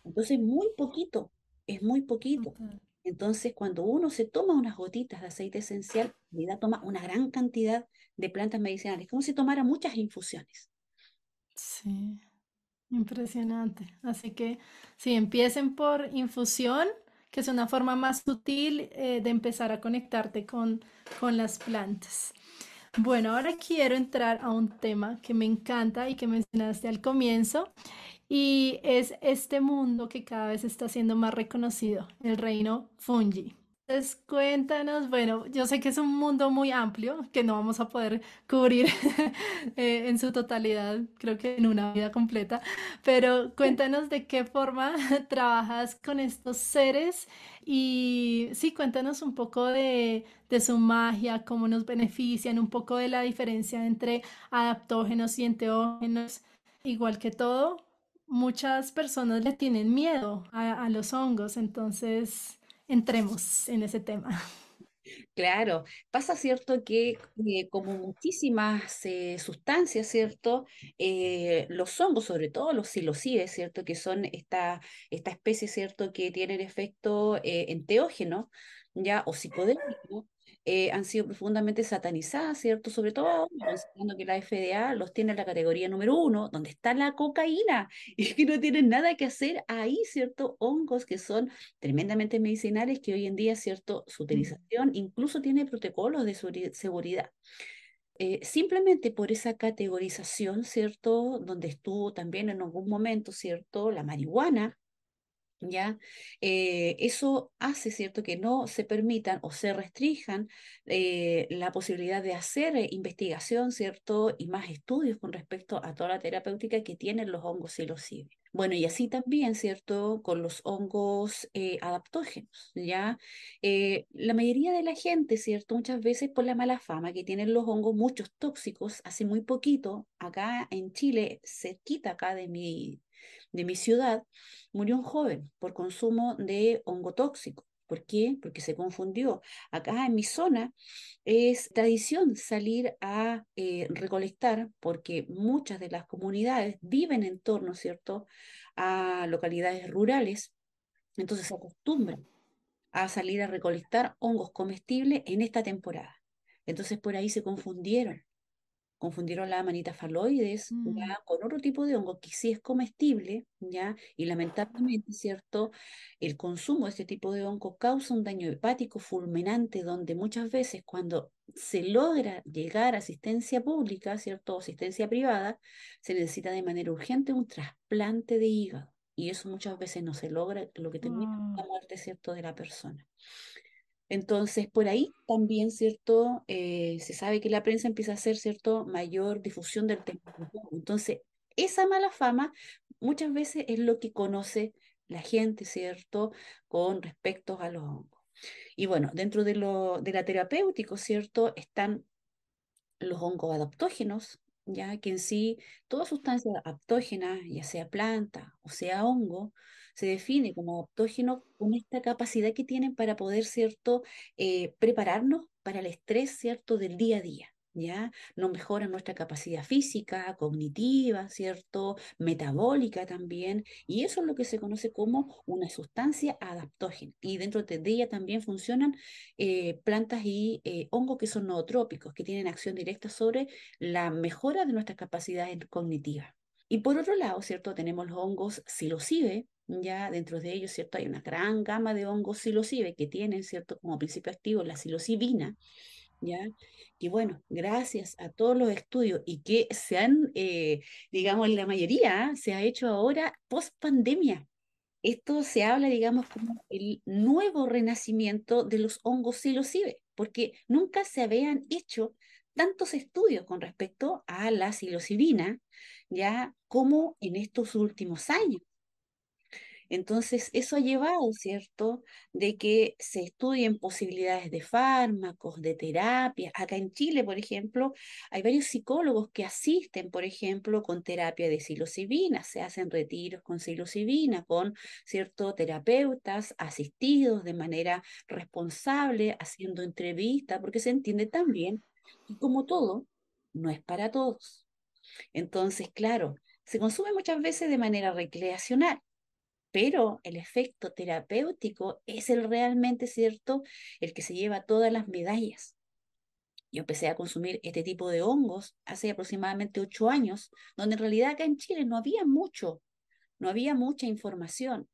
Entonces, muy poquito, es muy poquito. Entonces, cuando uno se toma unas gotitas de aceite esencial, da toma una gran cantidad de plantas medicinales, como si tomara muchas infusiones. Sí, impresionante. Así que si empiecen por infusión, que es una forma más sutil eh, de empezar a conectarte con, con las plantas. Bueno, ahora quiero entrar a un tema que me encanta y que mencionaste al comienzo, y es este mundo que cada vez está siendo más reconocido, el reino fungi. Entonces, cuéntanos, bueno, yo sé que es un mundo muy amplio que no vamos a poder cubrir eh, en su totalidad, creo que en una vida completa, pero cuéntanos de qué forma trabajas con estos seres y sí, cuéntanos un poco de, su magia, cómo nos benefician, un poco de la diferencia entre adaptógenos y enteógenos, igual que todo, muchas personas le tienen miedo a los hongos, entonces entremos en ese tema. Claro, pasa cierto que eh, como muchísimas eh, sustancias, ¿cierto? Eh, los hongos, sobre todo los psilocibes, ¿cierto? Que son esta, esta especie, ¿cierto? Que tienen efecto enteógeno, ¿ya? O psicodélico, eh, han sido profundamente satanizadas, ¿cierto? Sobre todo considerando que la FDA los tiene en la categoría número uno, donde está la cocaína, y que no tienen nada que hacer ahí, ¿cierto? Hongos que son tremendamente medicinales, que hoy en día, ¿cierto? Su utilización incluso tiene protocolos de seguridad. Eh, simplemente por esa categorización, ¿cierto? Donde estuvo también en algún momento, ¿cierto? La marihuana, ¿ya? Eh, eso hace, ¿cierto?, que no se permitan o se restrinjan eh, la posibilidad de hacer eh, investigación, ¿cierto?, y más estudios con respecto a toda la terapéutica que tienen los hongos psilocibes. Bueno, y así también, ¿cierto?, con los hongos adaptógenos, ¿ya? la mayoría de la gente, ¿cierto?, muchas veces por la mala fama que tienen los hongos, muchos tóxicos, hace muy poquito, acá en Chile, cerquita acá de mi, de mi ciudad, murió un joven por consumo de hongo tóxico. ¿Por qué? Porque se confundió. Acá en mi zona es tradición salir a eh, recolectar porque muchas de las comunidades viven en torno, ¿cierto?, a localidades rurales. Entonces se acostumbran a salir a recolectar hongos comestibles en esta temporada. Entonces por ahí se confundieron confundieron la manita faloides mm. con otro tipo de hongo que sí es comestible, ¿ya? y lamentablemente, ¿cierto? El consumo de este tipo de hongo causa un daño hepático fulminante, donde muchas veces cuando se logra llegar a asistencia pública, ¿cierto? asistencia privada, se necesita de manera urgente un trasplante de hígado. Y eso muchas veces no se logra, lo que termina la muerte, ¿cierto?, de la persona. Entonces, por ahí también, ¿cierto? Eh, se sabe que la prensa empieza a hacer, ¿cierto? Mayor difusión del tema. Entonces, esa mala fama muchas veces es lo que conoce la gente, ¿cierto? Con respecto a los hongos. Y bueno, dentro de, lo, de la terapéutico, ¿cierto? Están los hongos adaptógenos, ya que en sí toda sustancia adaptógena, ya sea planta o sea hongo, se define como adaptógeno con esta capacidad que tienen para poder, ¿cierto?, eh, prepararnos para el estrés, ¿cierto?, del día a día. ¿Ya? No mejora nuestra capacidad física, cognitiva, ¿cierto? Metabólica también. Y eso es lo que se conoce como una sustancia adaptógena. Y dentro de ella también funcionan eh, plantas y eh, hongos que son nootrópicos, que tienen acción directa sobre la mejora de nuestras capacidades cognitivas. Y por otro lado, ¿cierto? Tenemos los hongos psilocibe, ya dentro de ellos, ¿cierto? Hay una gran gama de hongos psilocibe que tienen, ¿cierto? Como principio activo la psilocibina, ¿ya? Y bueno, gracias a todos los estudios y que se han, eh, digamos, la mayoría se ha hecho ahora post pandemia. Esto se habla, digamos, como el nuevo renacimiento de los hongos psilocibe, porque nunca se habían hecho tantos estudios con respecto a la psilocibina, ya como en estos últimos años. Entonces, eso ha llevado, ¿cierto?, de que se estudien posibilidades de fármacos, de terapias. Acá en Chile, por ejemplo, hay varios psicólogos que asisten, por ejemplo, con terapia de psilocibina, se hacen retiros con psilocibina, con, ¿cierto?, terapeutas asistidos de manera responsable, haciendo entrevistas, porque se entiende también y como todo, no es para todos. Entonces, claro, se consume muchas veces de manera recreacional, pero el efecto terapéutico es el realmente cierto, el que se lleva todas las medallas. Yo empecé a consumir este tipo de hongos hace aproximadamente ocho años, donde en realidad acá en Chile no había mucho, no había mucha información.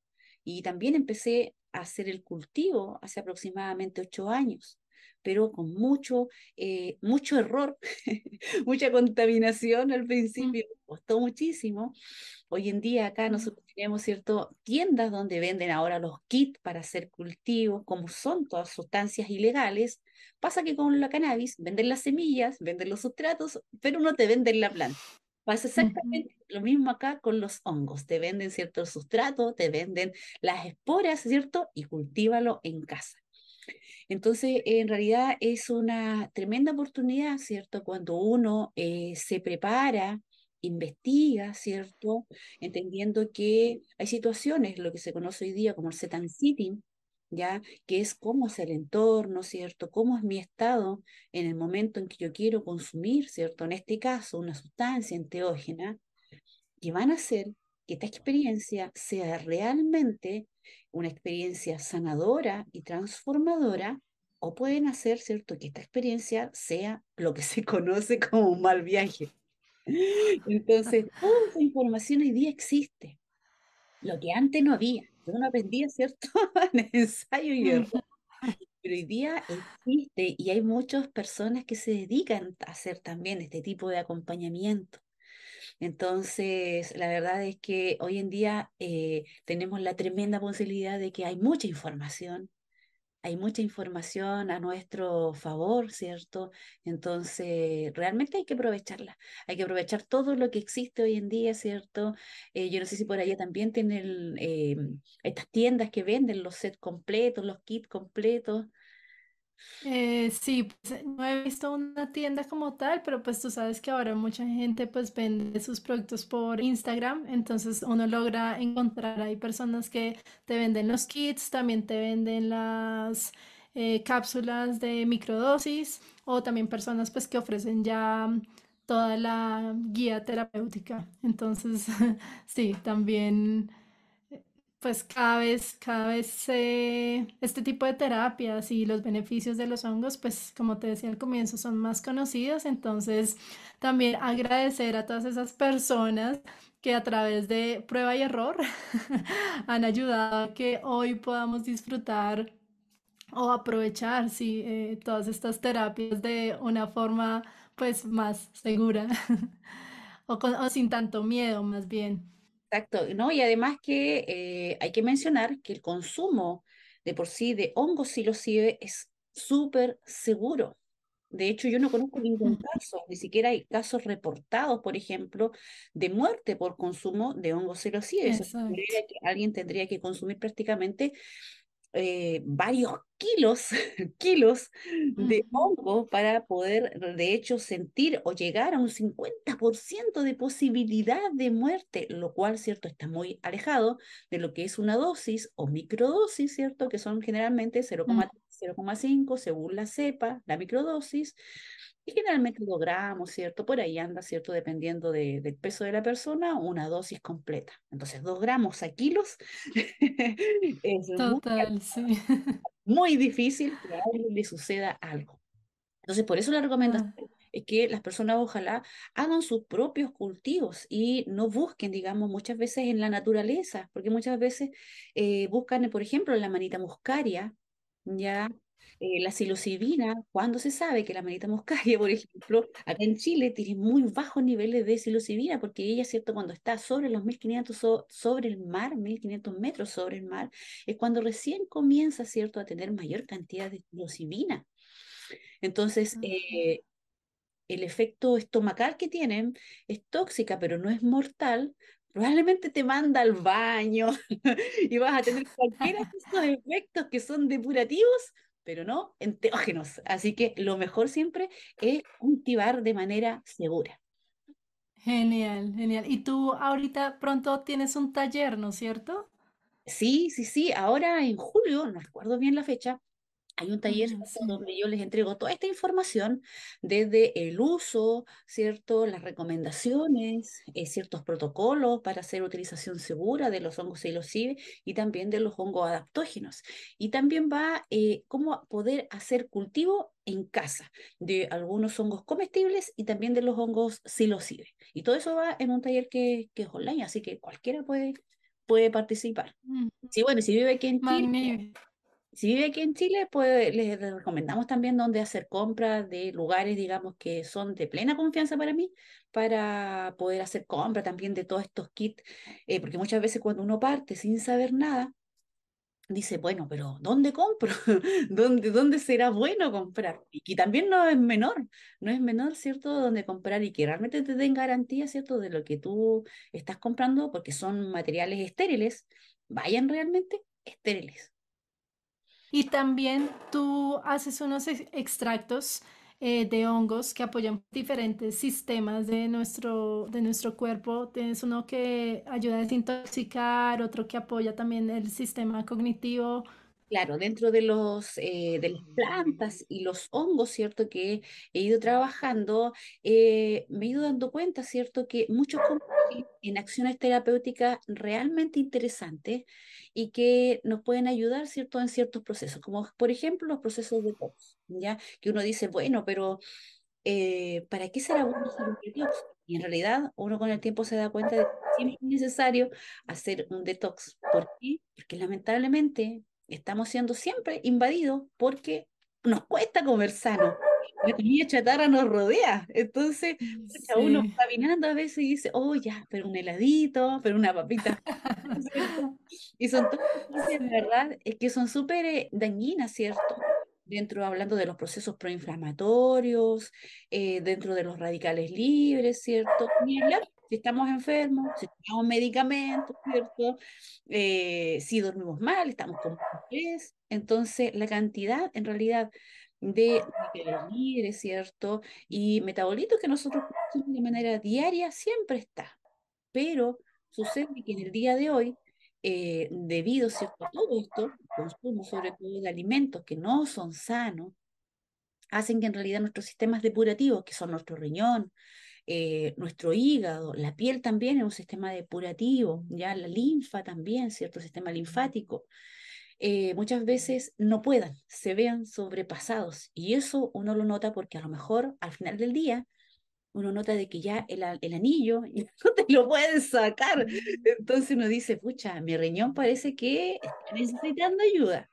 Y también empecé a hacer el cultivo hace aproximadamente ocho años pero con mucho, eh, mucho error, mucha contaminación al principio, costó muchísimo. Hoy en día acá nosotros tenemos cierto tiendas donde venden ahora los kits para hacer cultivos, como son todas sustancias ilegales. Pasa que con la cannabis venden las semillas, venden los sustratos, pero no te venden la planta. Pasa exactamente lo mismo acá con los hongos. Te venden cierto sustrato, te venden las esporas, ¿cierto? Y cultívalo en casa. Entonces, en realidad es una tremenda oportunidad, ¿cierto? Cuando uno eh, se prepara, investiga, ¿cierto? Entendiendo que hay situaciones, lo que se conoce hoy día como el set sitting, ¿ya? Que es cómo es el entorno, ¿cierto? Cómo es mi estado en el momento en que yo quiero consumir, ¿cierto? En este caso, una sustancia enteógena, que van a hacer que esta experiencia sea realmente una experiencia sanadora y transformadora, o pueden hacer, ¿cierto?, que esta experiencia sea lo que se conoce como un mal viaje. Entonces, toda esa información hoy día existe, lo que antes no había. Yo no aprendía, ¿cierto?, en ensayo y error. Pero hoy día existe y hay muchas personas que se dedican a hacer también este tipo de acompañamiento. Entonces, la verdad es que hoy en día eh, tenemos la tremenda posibilidad de que hay mucha información, hay mucha información a nuestro favor, ¿cierto? Entonces, realmente hay que aprovecharla, hay que aprovechar todo lo que existe hoy en día, ¿cierto? Eh, yo no sé si por allá también tienen eh, estas tiendas que venden los sets completos, los kits completos. Eh, sí, pues, no he visto una tienda como tal, pero pues tú sabes que ahora mucha gente pues vende sus productos por Instagram, entonces uno logra encontrar, hay personas que te venden los kits, también te venden las eh, cápsulas de microdosis o también personas pues que ofrecen ya toda la guía terapéutica, entonces sí, también pues cada vez, cada vez este tipo de terapias y los beneficios de los hongos, pues como te decía al comienzo, son más conocidos. Entonces, también agradecer a todas esas personas que a través de prueba y error han ayudado a que hoy podamos disfrutar o aprovechar, sí, eh, todas estas terapias de una forma pues más segura o sin tanto miedo más bien. Exacto, ¿no? Y además que eh, hay que mencionar que el consumo de por sí de hongos psilocibe es súper seguro. De hecho, yo no conozco ningún caso, ni siquiera hay casos reportados, por ejemplo, de muerte por consumo de hongos psilocibe. Alguien tendría que consumir prácticamente eh, varios kilos, kilos de hongo para poder, de hecho, sentir o llegar a un 50% de posibilidad de muerte, lo cual, ¿cierto?, está muy alejado de lo que es una dosis o microdosis, ¿cierto?, que son generalmente 0,3 0,5 según la cepa, la microdosis, y generalmente 2 gramos, ¿cierto? Por ahí anda, ¿cierto? Dependiendo de, del peso de la persona, una dosis completa. Entonces, 2 gramos a kilos es Total, muy, sí. muy difícil que a alguien le suceda algo. Entonces, por eso la recomendación Ah, es que las personas ojalá hagan sus propios cultivos y no busquen, digamos, muchas veces en la naturaleza, porque muchas veces eh, buscan, por ejemplo, en la manita muscaria, ya eh, la psilocibina, cuando se sabe que la manita muscaria, por ejemplo, acá en Chile tiene muy bajos niveles de psilocibina, porque ella, ¿cierto? Cuando está sobre los 1500 so- sobre el mar, 1500 metros sobre el mar, es cuando recién comienza, ¿cierto?, a tener mayor cantidad de psilocibina. Entonces, ajá. eh, el efecto estomacal que tienen es tóxica, pero no es mortal, probablemente te manda al baño y vas a tener cualquiera de efectos que son depurativos, pero no enteógenos. Así que lo mejor siempre es cultivar de manera segura. Genial, genial. Y tú ahorita pronto tienes un taller, ¿no es cierto? Sí, sí, sí, ahora en julio, no recuerdo bien la fecha, Hay un taller sí. donde yo les entrego toda esta información, desde el uso, ¿cierto? Las recomendaciones, eh, ciertos protocolos para hacer utilización segura de los hongos psilocibe y también de los hongos adaptógenos. Y también va eh, cómo poder hacer cultivo en casa de algunos hongos comestibles y también de los hongos psilocibe. Y todo eso va en un taller que, que es online, así que cualquiera puede, puede participar. Ujú. Sí, bueno, si vive aquí en Chile. Si vive aquí en Chile, pues les recomendamos también dónde hacer compras de lugares, digamos, que son de plena confianza para mí, para poder hacer compra también de todos estos kits, eh, porque muchas veces cuando uno parte sin saber nada, dice, bueno, pero ¿dónde compro? ¿Dónde, dónde será bueno comprar? Y que también no es menor, no es menor, ¿cierto?, dónde comprar y que realmente te den garantía, ¿cierto?, de lo que tú estás comprando, porque son materiales estériles, vayan realmente estériles. Y también tú haces unos ex- extractos eh, de hongos que apoyan diferentes sistemas de nuestro, de nuestro cuerpo. Tienes uno que ayuda a desintoxicar, otro que apoya también el sistema cognitivo. Claro, dentro de los eh, de las plantas y los hongos, ¿cierto? Que he ido trabajando, eh, me he ido dando cuenta, ¿cierto? Que muchos en acciones terapéuticas realmente interesantes y que nos pueden ayudar, ¿cierto? En ciertos procesos, como por ejemplo los procesos de detox, ¿ya? Que uno dice, bueno, pero eh, ¿para qué será bueno hacer un detox? Y en realidad uno con el tiempo se da cuenta de que siempre es necesario hacer un detox. ¿Por qué? Porque lamentablemente estamos siendo siempre invadidos porque nos cuesta comer sano. La comida chatarra nos rodea. Entonces, pucha, uno Sí. caminando a veces y dice, oh ya, pero un heladito, pero una papita. Y son todas Sí. verdad, es que son súper eh, dañinas, ¿cierto? Dentro, hablando de los procesos proinflamatorios, eh, dentro de los radicales libres, ¿cierto? Ni hablar si estamos enfermos, si tomamos medicamentos, ¿cierto? Eh, si dormimos mal, estamos con estrés. Entonces, la cantidad, en realidad, de libres, ¿cierto? Y metabolitos que nosotros producimos de manera diaria siempre está. Pero sucede que en el día de hoy, eh, debido, ¿cierto? a todo esto, consumo sobre todo de alimentos que no son sanos, hacen que en realidad nuestros sistemas depurativos, que son nuestro riñón, eh, nuestro hígado, la piel también es un sistema depurativo, ya la linfa también, cierto sistema linfático, eh, muchas veces no puedan, se vean sobrepasados. Y eso uno lo nota porque a lo mejor al final del día uno nota de que ya el, el anillo no te lo puedes sacar. Entonces uno dice, pucha, mi riñón parece que está necesitando ayuda.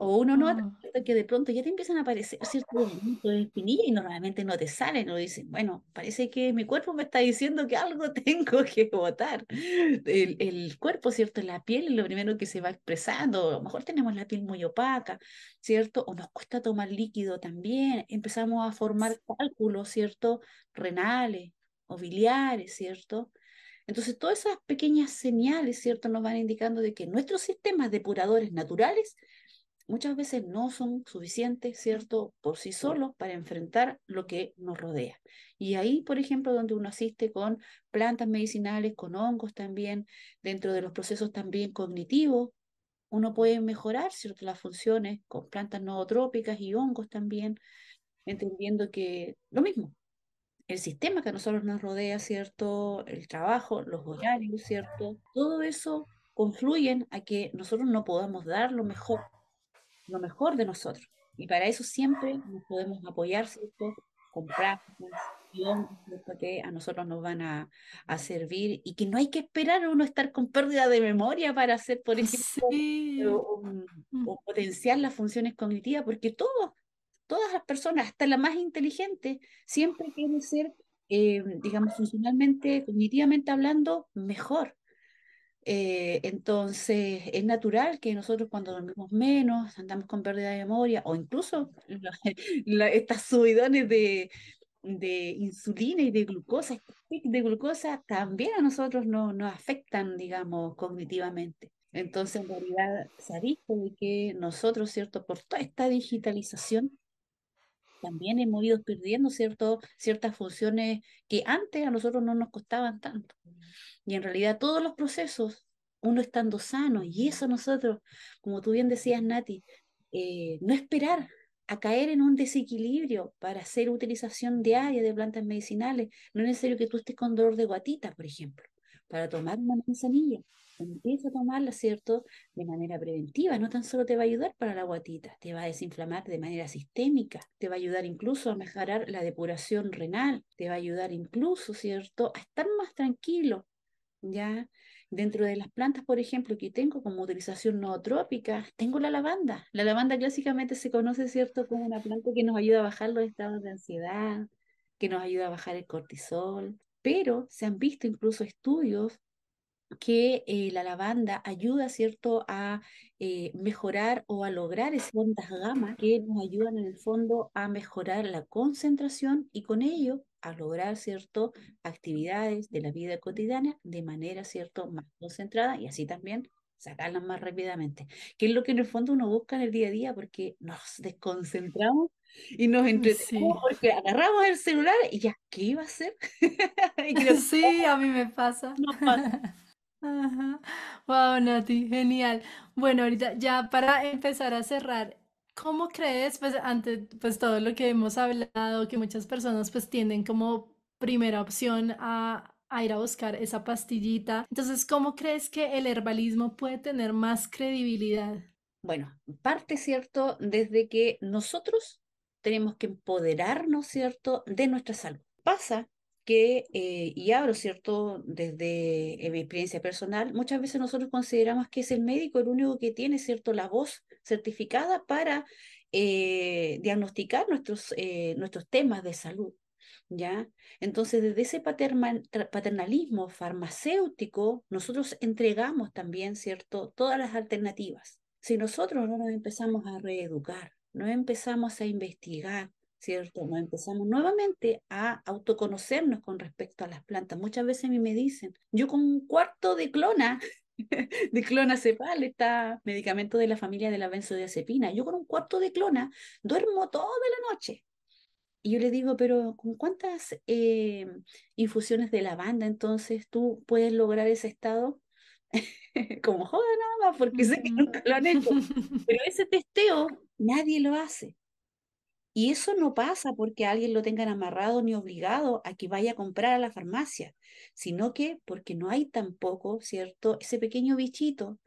O uno nota Oh, que de pronto ya te empiezan a aparecer ciertos granitos de espinilla y normalmente no te salen. O dicen, bueno, parece que mi cuerpo me está diciendo que algo tengo que botar. El, el cuerpo, ¿cierto? La piel es lo primero que se va expresando. A lo mejor tenemos la piel muy opaca, ¿cierto? O nos cuesta tomar líquido también. Empezamos a formar cálculos, ¿cierto? Renales o biliares, ¿cierto? Entonces, todas esas pequeñas señales, ¿cierto?, nos van indicando de que nuestros sistemas depuradores naturales muchas veces no son suficientes, ¿cierto?, por sí solos para enfrentar lo que nos rodea. Y ahí, por ejemplo, donde uno asiste con plantas medicinales, con hongos también, dentro de los procesos también cognitivos, uno puede mejorar, ¿cierto? Las funciones con plantas nootrópicas y hongos también, entendiendo que lo mismo, el sistema que a nosotros nos rodea, ¿cierto? El trabajo, los horarios, ¿cierto? Todo eso confluyen a que nosotros no podamos dar lo mejor, lo mejor de nosotros. Y para eso siempre nos podemos apoyar, ¿cierto? Con prácticas, que a nosotros nos van a, a, servir y que no hay que esperar a uno estar con pérdida de memoria para hacer, por ejemplo, o, mm. potenciar las funciones cognitivas, porque todos, todas las personas, hasta la más inteligente, siempre quieren ser, eh, digamos, funcionalmente, cognitivamente hablando, mejor. Eh, entonces, es natural que nosotros cuando dormimos menos, andamos con pérdida de memoria, o incluso estas subidones de, de insulina y de glucosa, este de glucosa también a nosotros no, nos afectan, digamos, cognitivamente. Entonces, en realidad, se ha visto que nosotros, ¿cierto? Por toda esta digitalización, también hemos ido perdiendo, ¿cierto? Ciertas funciones que antes a nosotros no nos costaban tanto. Y en realidad todos los procesos, uno estando sano, y eso nosotros, como tú bien decías, Nati, eh, no esperar a caer en un desequilibrio para hacer utilización diaria de plantas medicinales. No es necesario que tú estés con dolor de guatita, por ejemplo, para tomar una manzanilla. Empieza a tomarla, ¿cierto? De manera preventiva. No tan solo te va a ayudar para la guatita, te va a desinflamar de manera sistémica, te va a ayudar incluso a mejorar la depuración renal, te va a ayudar incluso, ¿cierto? A estar más tranquilo, ¿ya? Dentro de las plantas, por ejemplo, que tengo como utilización nootrópica, tengo la lavanda. La lavanda clásicamente se conoce, ¿cierto?, como una planta que nos ayuda a bajar los estados de ansiedad, que nos ayuda a bajar el cortisol, pero se han visto incluso estudios que eh, la lavanda ayuda, ¿cierto?, a eh, mejorar o a lograr esas ondas gamma que nos ayudan en el fondo a mejorar la concentración y con ello a lograr, ¿cierto?, actividades de la vida cotidiana de manera, ¿cierto?, más concentrada y así también sacarlas más rápidamente, que es lo que en el fondo uno busca en el día a día porque nos desconcentramos y nos entretenemos porque agarramos el celular y ya, ¿qué iba a hacer? sí, a mí me pasa. Ajá. Wow, Nati, genial. Bueno, ahorita ya para empezar a cerrar, ¿cómo crees, pues ante pues todo lo que hemos hablado, que muchas personas pues tienden como primera opción a, a ir a buscar esa pastillita? Entonces, ¿cómo crees que el herbalismo puede tener más credibilidad? Bueno, parte, ¿cierto? Desde que nosotros tenemos que empoderarnos, ¿cierto? De nuestra salud. Pasa que, eh, y hablo, ¿cierto?, desde eh, mi experiencia personal, muchas veces nosotros consideramos que es el médico el único que tiene, ¿cierto?, la voz certificada para eh, diagnosticar nuestros, nuestros temas de salud. ¿Ya? Entonces, desde ese paternalismo farmacéutico, nosotros entregamos también, ¿cierto?, todas las alternativas. Si nosotros no nos empezamos a reeducar, no empezamos a investigar, ¿cierto? Nos empezamos nuevamente a autoconocernos con respecto a las plantas. Muchas veces a mí me dicen, yo con un cuarto de clona, de clona cepal, está medicamento de la familia de la benzodiazepina, yo con un cuarto de clona duermo toda la noche. Y yo le digo, pero ¿con cuántas eh, infusiones de lavanda entonces tú puedes lograr ese estado? Como joda nada más, porque sé que nunca lo han hecho. Pero ese testeo nadie lo hace. Y eso no pasa porque alguien lo tengan amarrado ni obligado a que vaya a comprar a la farmacia, sino que porque no hay tampoco, ¿cierto? Ese pequeño bichito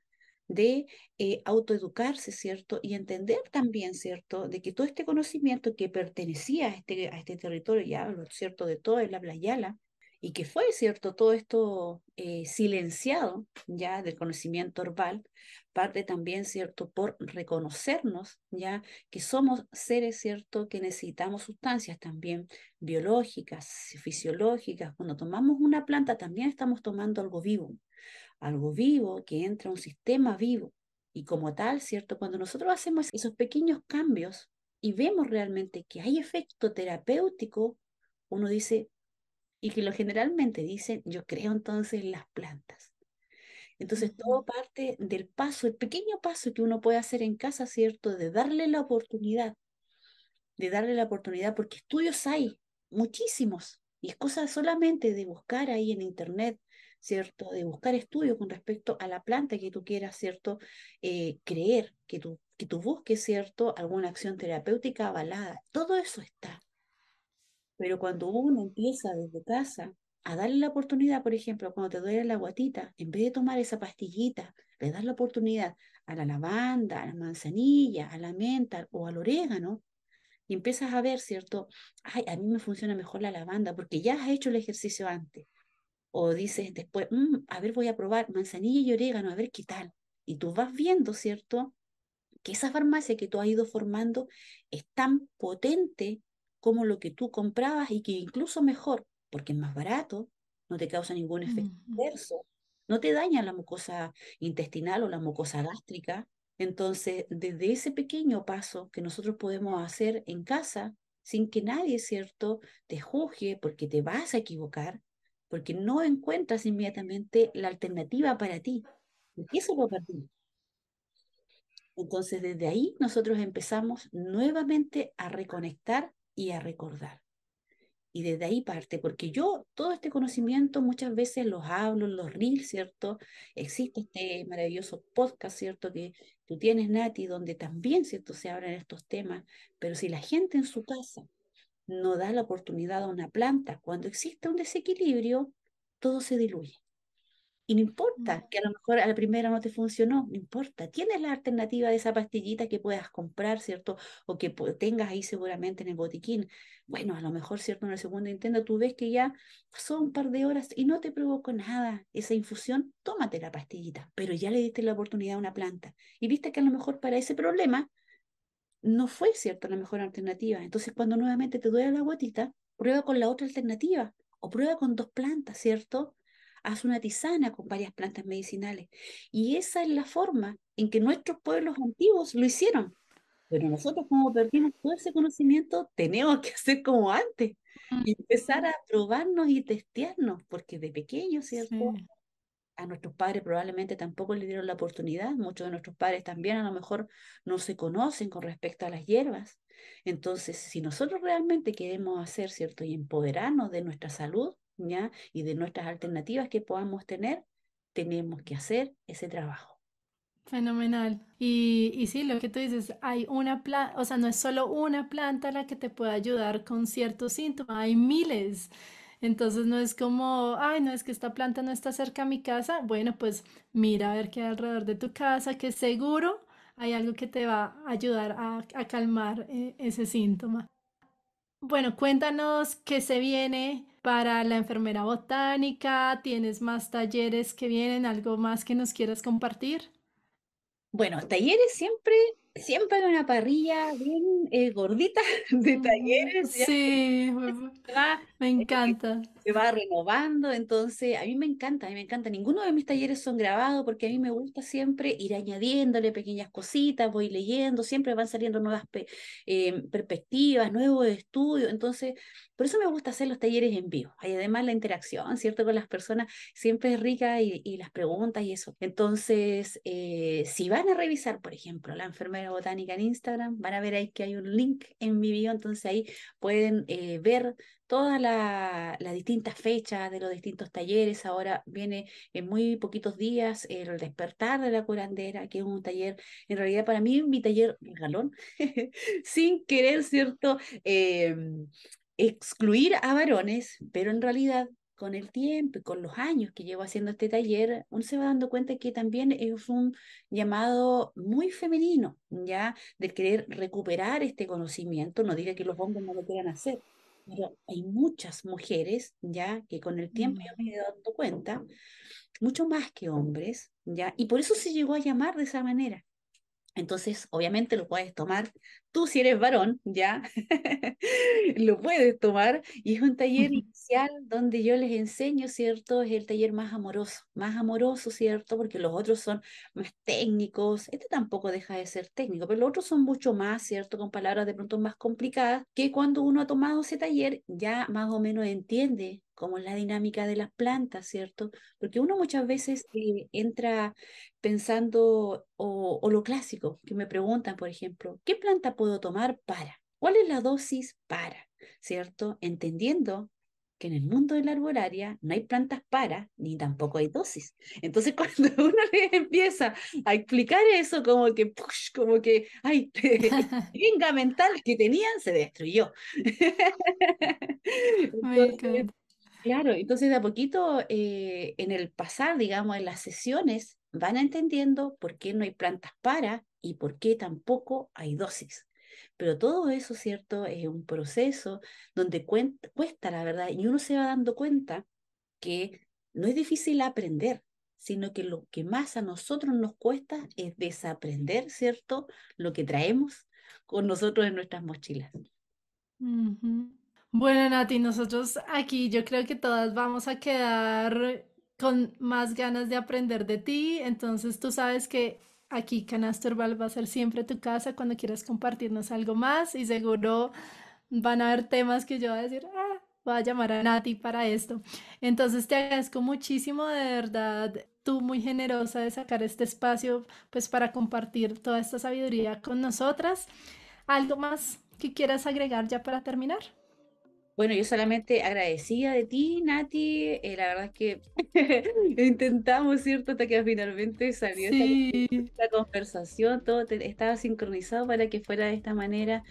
de eh, autoeducarse, ¿cierto? Y entender también, ¿cierto? De que todo este conocimiento que pertenecía a este, a este territorio, ya, cierto, de todo el habla yala, y que fue, ¿cierto? Todo esto eh, silenciado ya del conocimiento oral, parte también, ¿cierto? Por reconocernos ya que somos seres, ¿cierto? Que necesitamos sustancias también biológicas, fisiológicas. Cuando tomamos una planta también estamos tomando algo vivo, algo vivo que entra a un sistema vivo. Y como tal, ¿cierto? Cuando nosotros hacemos esos pequeños cambios y vemos realmente que hay efecto terapéutico, uno dice, y que lo generalmente dicen, yo creo entonces en las plantas. Entonces, todo parte del paso, el pequeño paso que uno puede hacer en casa, ¿cierto? De darle la oportunidad, de darle la oportunidad, porque estudios hay, muchísimos, y es cosa solamente de buscar ahí en internet, ¿cierto? De buscar estudios con respecto a la planta que tú quieras, ¿cierto? Eh, creer, que tú, que tú busques, ¿cierto? Alguna acción terapéutica avalada. Todo eso está. Pero cuando uno empieza desde casa a darle la oportunidad, por ejemplo, cuando te duele la guatita, en vez de tomar esa pastillita, le das la oportunidad a la lavanda, a la manzanilla, a la menta o al orégano, y empiezas a ver, ¿cierto? Ay, a mí me funciona mejor la lavanda porque ya has hecho el ejercicio antes. O dices después, mm, a ver, voy a probar manzanilla y orégano, a ver qué tal. Y tú vas viendo, ¿cierto? Que esa farmacia que tú has ido formando es tan potente como lo que tú comprabas y que incluso mejor, porque es más barato, no te causa ningún efecto adverso, no te daña la mucosa intestinal o la mucosa gástrica. Entonces, desde ese pequeño paso que nosotros podemos hacer en casa, sin que nadie, ¿cierto?, te juzgue porque te vas a equivocar, porque no encuentras inmediatamente la alternativa para ti. Eso lo perdí. Entonces, desde ahí nosotros empezamos nuevamente a reconectar y a recordar. Y desde ahí parte, porque yo todo este conocimiento muchas veces los hablo en los reels, ¿cierto? Existe este maravilloso podcast, ¿cierto? Que tú tienes, Nati, donde también, ¿cierto? Se hablan estos temas, pero si la gente en su casa no da la oportunidad a una planta, cuando existe un desequilibrio, todo se diluye. Y no importa mm. que a lo mejor a la primera no te funcionó, no importa. Tienes la alternativa de esa pastillita que puedas comprar, ¿cierto? O que tengas ahí seguramente en el botiquín. Bueno, a lo mejor, ¿cierto? En el segundo intento tú ves que ya pasó un par de horas y no te provocó nada esa infusión, tómate la pastillita, pero ya le diste la oportunidad a una planta. Y viste que a lo mejor para ese problema no fue, ¿cierto? La mejor alternativa. Entonces, cuando nuevamente te duele la gotita, prueba con la otra alternativa o prueba con dos plantas, ¿cierto? Haz una tisana con varias plantas medicinales. Y esa es la forma en que nuestros pueblos antiguos lo hicieron. Pero nosotros como perdimos todo ese conocimiento, tenemos que hacer como antes y empezar a probarnos y testearnos, porque de pequeños, ¿cierto? A nuestros padres probablemente tampoco les dieron la oportunidad, muchos de nuestros padres también a lo mejor no se conocen con respecto a las hierbas. Entonces, si nosotros realmente queremos hacer, ¿cierto? Y empoderarnos de nuestra salud, y de nuestras alternativas que podamos tener, tenemos que hacer ese trabajo. Fenomenal. Y, y sí, lo que tú dices, hay una planta, o sea, no es solo una planta la que te puede ayudar con ciertos síntomas, hay miles. Entonces no es como, ay, no es que esta planta no está cerca a mi casa. Bueno, pues mira a ver qué hay alrededor de tu casa, que seguro hay algo que te va a ayudar a, a calmar eh, ese síntoma. Bueno, cuéntanos qué se viene para la enfermera botánica. ¿Tienes más talleres que vienen? ¿Algo más que nos quieras compartir? Bueno, talleres siempre siempre hay una parrilla bien eh, gordita de talleres. Sí, me encanta. Se va renovando, entonces a mí me encanta, a mí me encanta. Ninguno de mis talleres son grabados porque a mí me gusta siempre ir añadiéndole pequeñas cositas, voy leyendo, siempre van saliendo nuevas eh, perspectivas, nuevos estudios. Entonces, por eso me gusta hacer los talleres en vivo. Y además la interacción, ¿cierto? Con las personas siempre es rica y, las preguntas y eso. Entonces, eh, si van a revisar, por ejemplo, la enfermera botánica en Instagram, van a ver ahí que hay un link en mi bio, entonces ahí pueden eh, ver todas las distintas fechas de los distintos talleres. Ahora viene en muy poquitos días el despertar de la curandera, que es un taller, en realidad para mí mi taller galón, sin querer, ¿cierto? Em, excluir a varones, pero en realidad con el tiempo y con los años que llevo haciendo este taller, uno se va dando cuenta que también es un llamado muy femenino, ¿ya? De querer recuperar este conocimiento. No diga que los hombres no lo quieran hacer, pero hay muchas mujeres, ¿ya? Que con el tiempo yo me he dado cuenta, mucho más que hombres, ¿ya? Y por eso se llegó a llamar de esa manera. Entonces, obviamente lo puedes tomar. Tú si eres varón, ya, lo puedes tomar. Y es un taller inicial donde yo les enseño, ¿cierto? Es el taller más amoroso, más amoroso, ¿cierto? Porque los otros son más técnicos. Este tampoco deja de ser técnico, pero los otros son mucho más, ¿cierto? Con palabras de pronto más complicadas, que cuando uno ha tomado ese taller ya más o menos entiende cómo es la dinámica de las plantas, ¿cierto? Porque uno muchas veces eh, entra pensando, o, lo clásico, que me preguntan, por ejemplo, ¿qué planta puedo tomar para? ¿Cuál es la dosis para? ¿Cierto? Entendiendo que en el mundo de la arbolaria no hay plantas para, ni tampoco hay dosis. Entonces, cuando uno le empieza a explicar eso, como que, como que, ay, venga mental que tenían, se destruyó. Claro, entonces de a poquito, eh, en el pasar, digamos, en las sesiones, van entendiendo por qué no hay plantas para y por qué tampoco hay dosis. Pero todo eso, ¿cierto? Es un proceso donde cuesta, la verdad, y uno se va dando cuenta que no es difícil aprender, sino que lo que más a nosotros nos cuesta es desaprender, ¿cierto? Lo que traemos con nosotros en nuestras mochilas. Bueno, Nati, nosotros aquí yo creo que todas vamos a quedar con más ganas de aprender de ti, entonces tú sabes que Aquí Canasturval va a ser siempre tu casa cuando quieras compartirnos algo más y seguro van a haber temas que yo voy a decir, ah, voy a llamar a Nati para esto. Entonces te agradezco muchísimo, de verdad, tú muy generosa de sacar este espacio pues para compartir toda esta sabiduría con nosotras. ¿Algo más que quieras agregar ya para terminar? Bueno, yo solamente agradecida de ti, Nati. Eh, la verdad es que intentamos, ¿cierto? Hasta que finalmente salió esta, conversación, todo estaba sincronizado para que fuera de esta manera.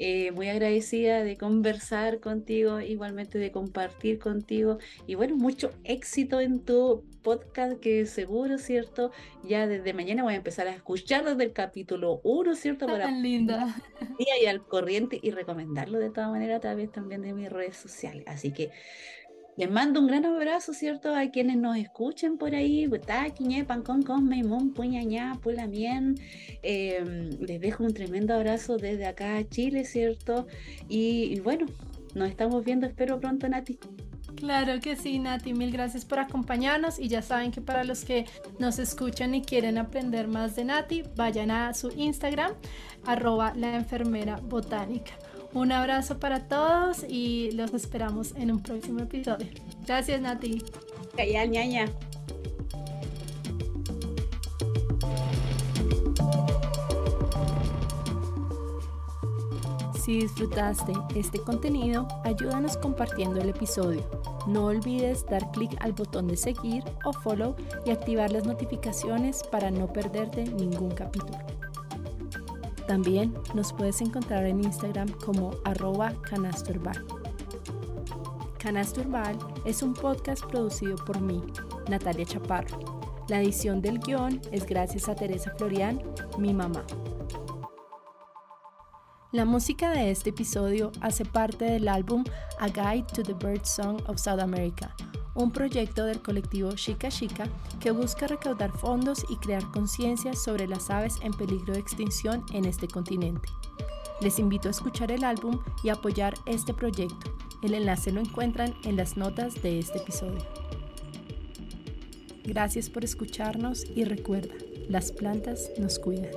Eh, muy agradecida de conversar contigo, igualmente de compartir contigo y bueno, mucho éxito en tu podcast que seguro, ¿cierto? Ya desde mañana voy a empezar a escuchar desde el capítulo 1, ¿cierto? Para Tan linda. Y al corriente y recomendarlo de todas maneras a través también de mis redes sociales. Así que les mando un gran abrazo, ¿cierto? A quienes nos escuchen por ahí. Eh, les dejo un tremendo abrazo desde acá a Chile, ¿cierto? Y, y bueno, nos estamos viendo, espero pronto, Nati. Claro que sí, Nati, mil gracias por acompañarnos y ya saben que para los que nos escuchan y quieren aprender más de Nati, vayan a su Instagram, arroba la enfermera botánica. Un abrazo para todos y los esperamos en un próximo episodio. Gracias, Nati. Calla, ñaña. Si disfrutaste este contenido, ayúdanos compartiendo el episodio. No olvides dar clic al botón de seguir o follow y activar las notificaciones para no perderte ningún capítulo. También nos puedes encontrar en Instagram como arroba canasturbal. Canasturbal es un podcast producido por mí, Natalia Chaparro. La edición del guion es gracias a Teresa Florian, mi mamá. La música de este episodio hace parte del álbum A Guide to the Bird Song of South America, un proyecto del colectivo Chica Chica que busca recaudar fondos y crear conciencia sobre las aves en peligro de extinción en este continente. Les invito a escuchar el álbum y apoyar este proyecto. El enlace lo encuentran en las notas de este episodio. Gracias por escucharnos y recuerda, las plantas nos cuidan.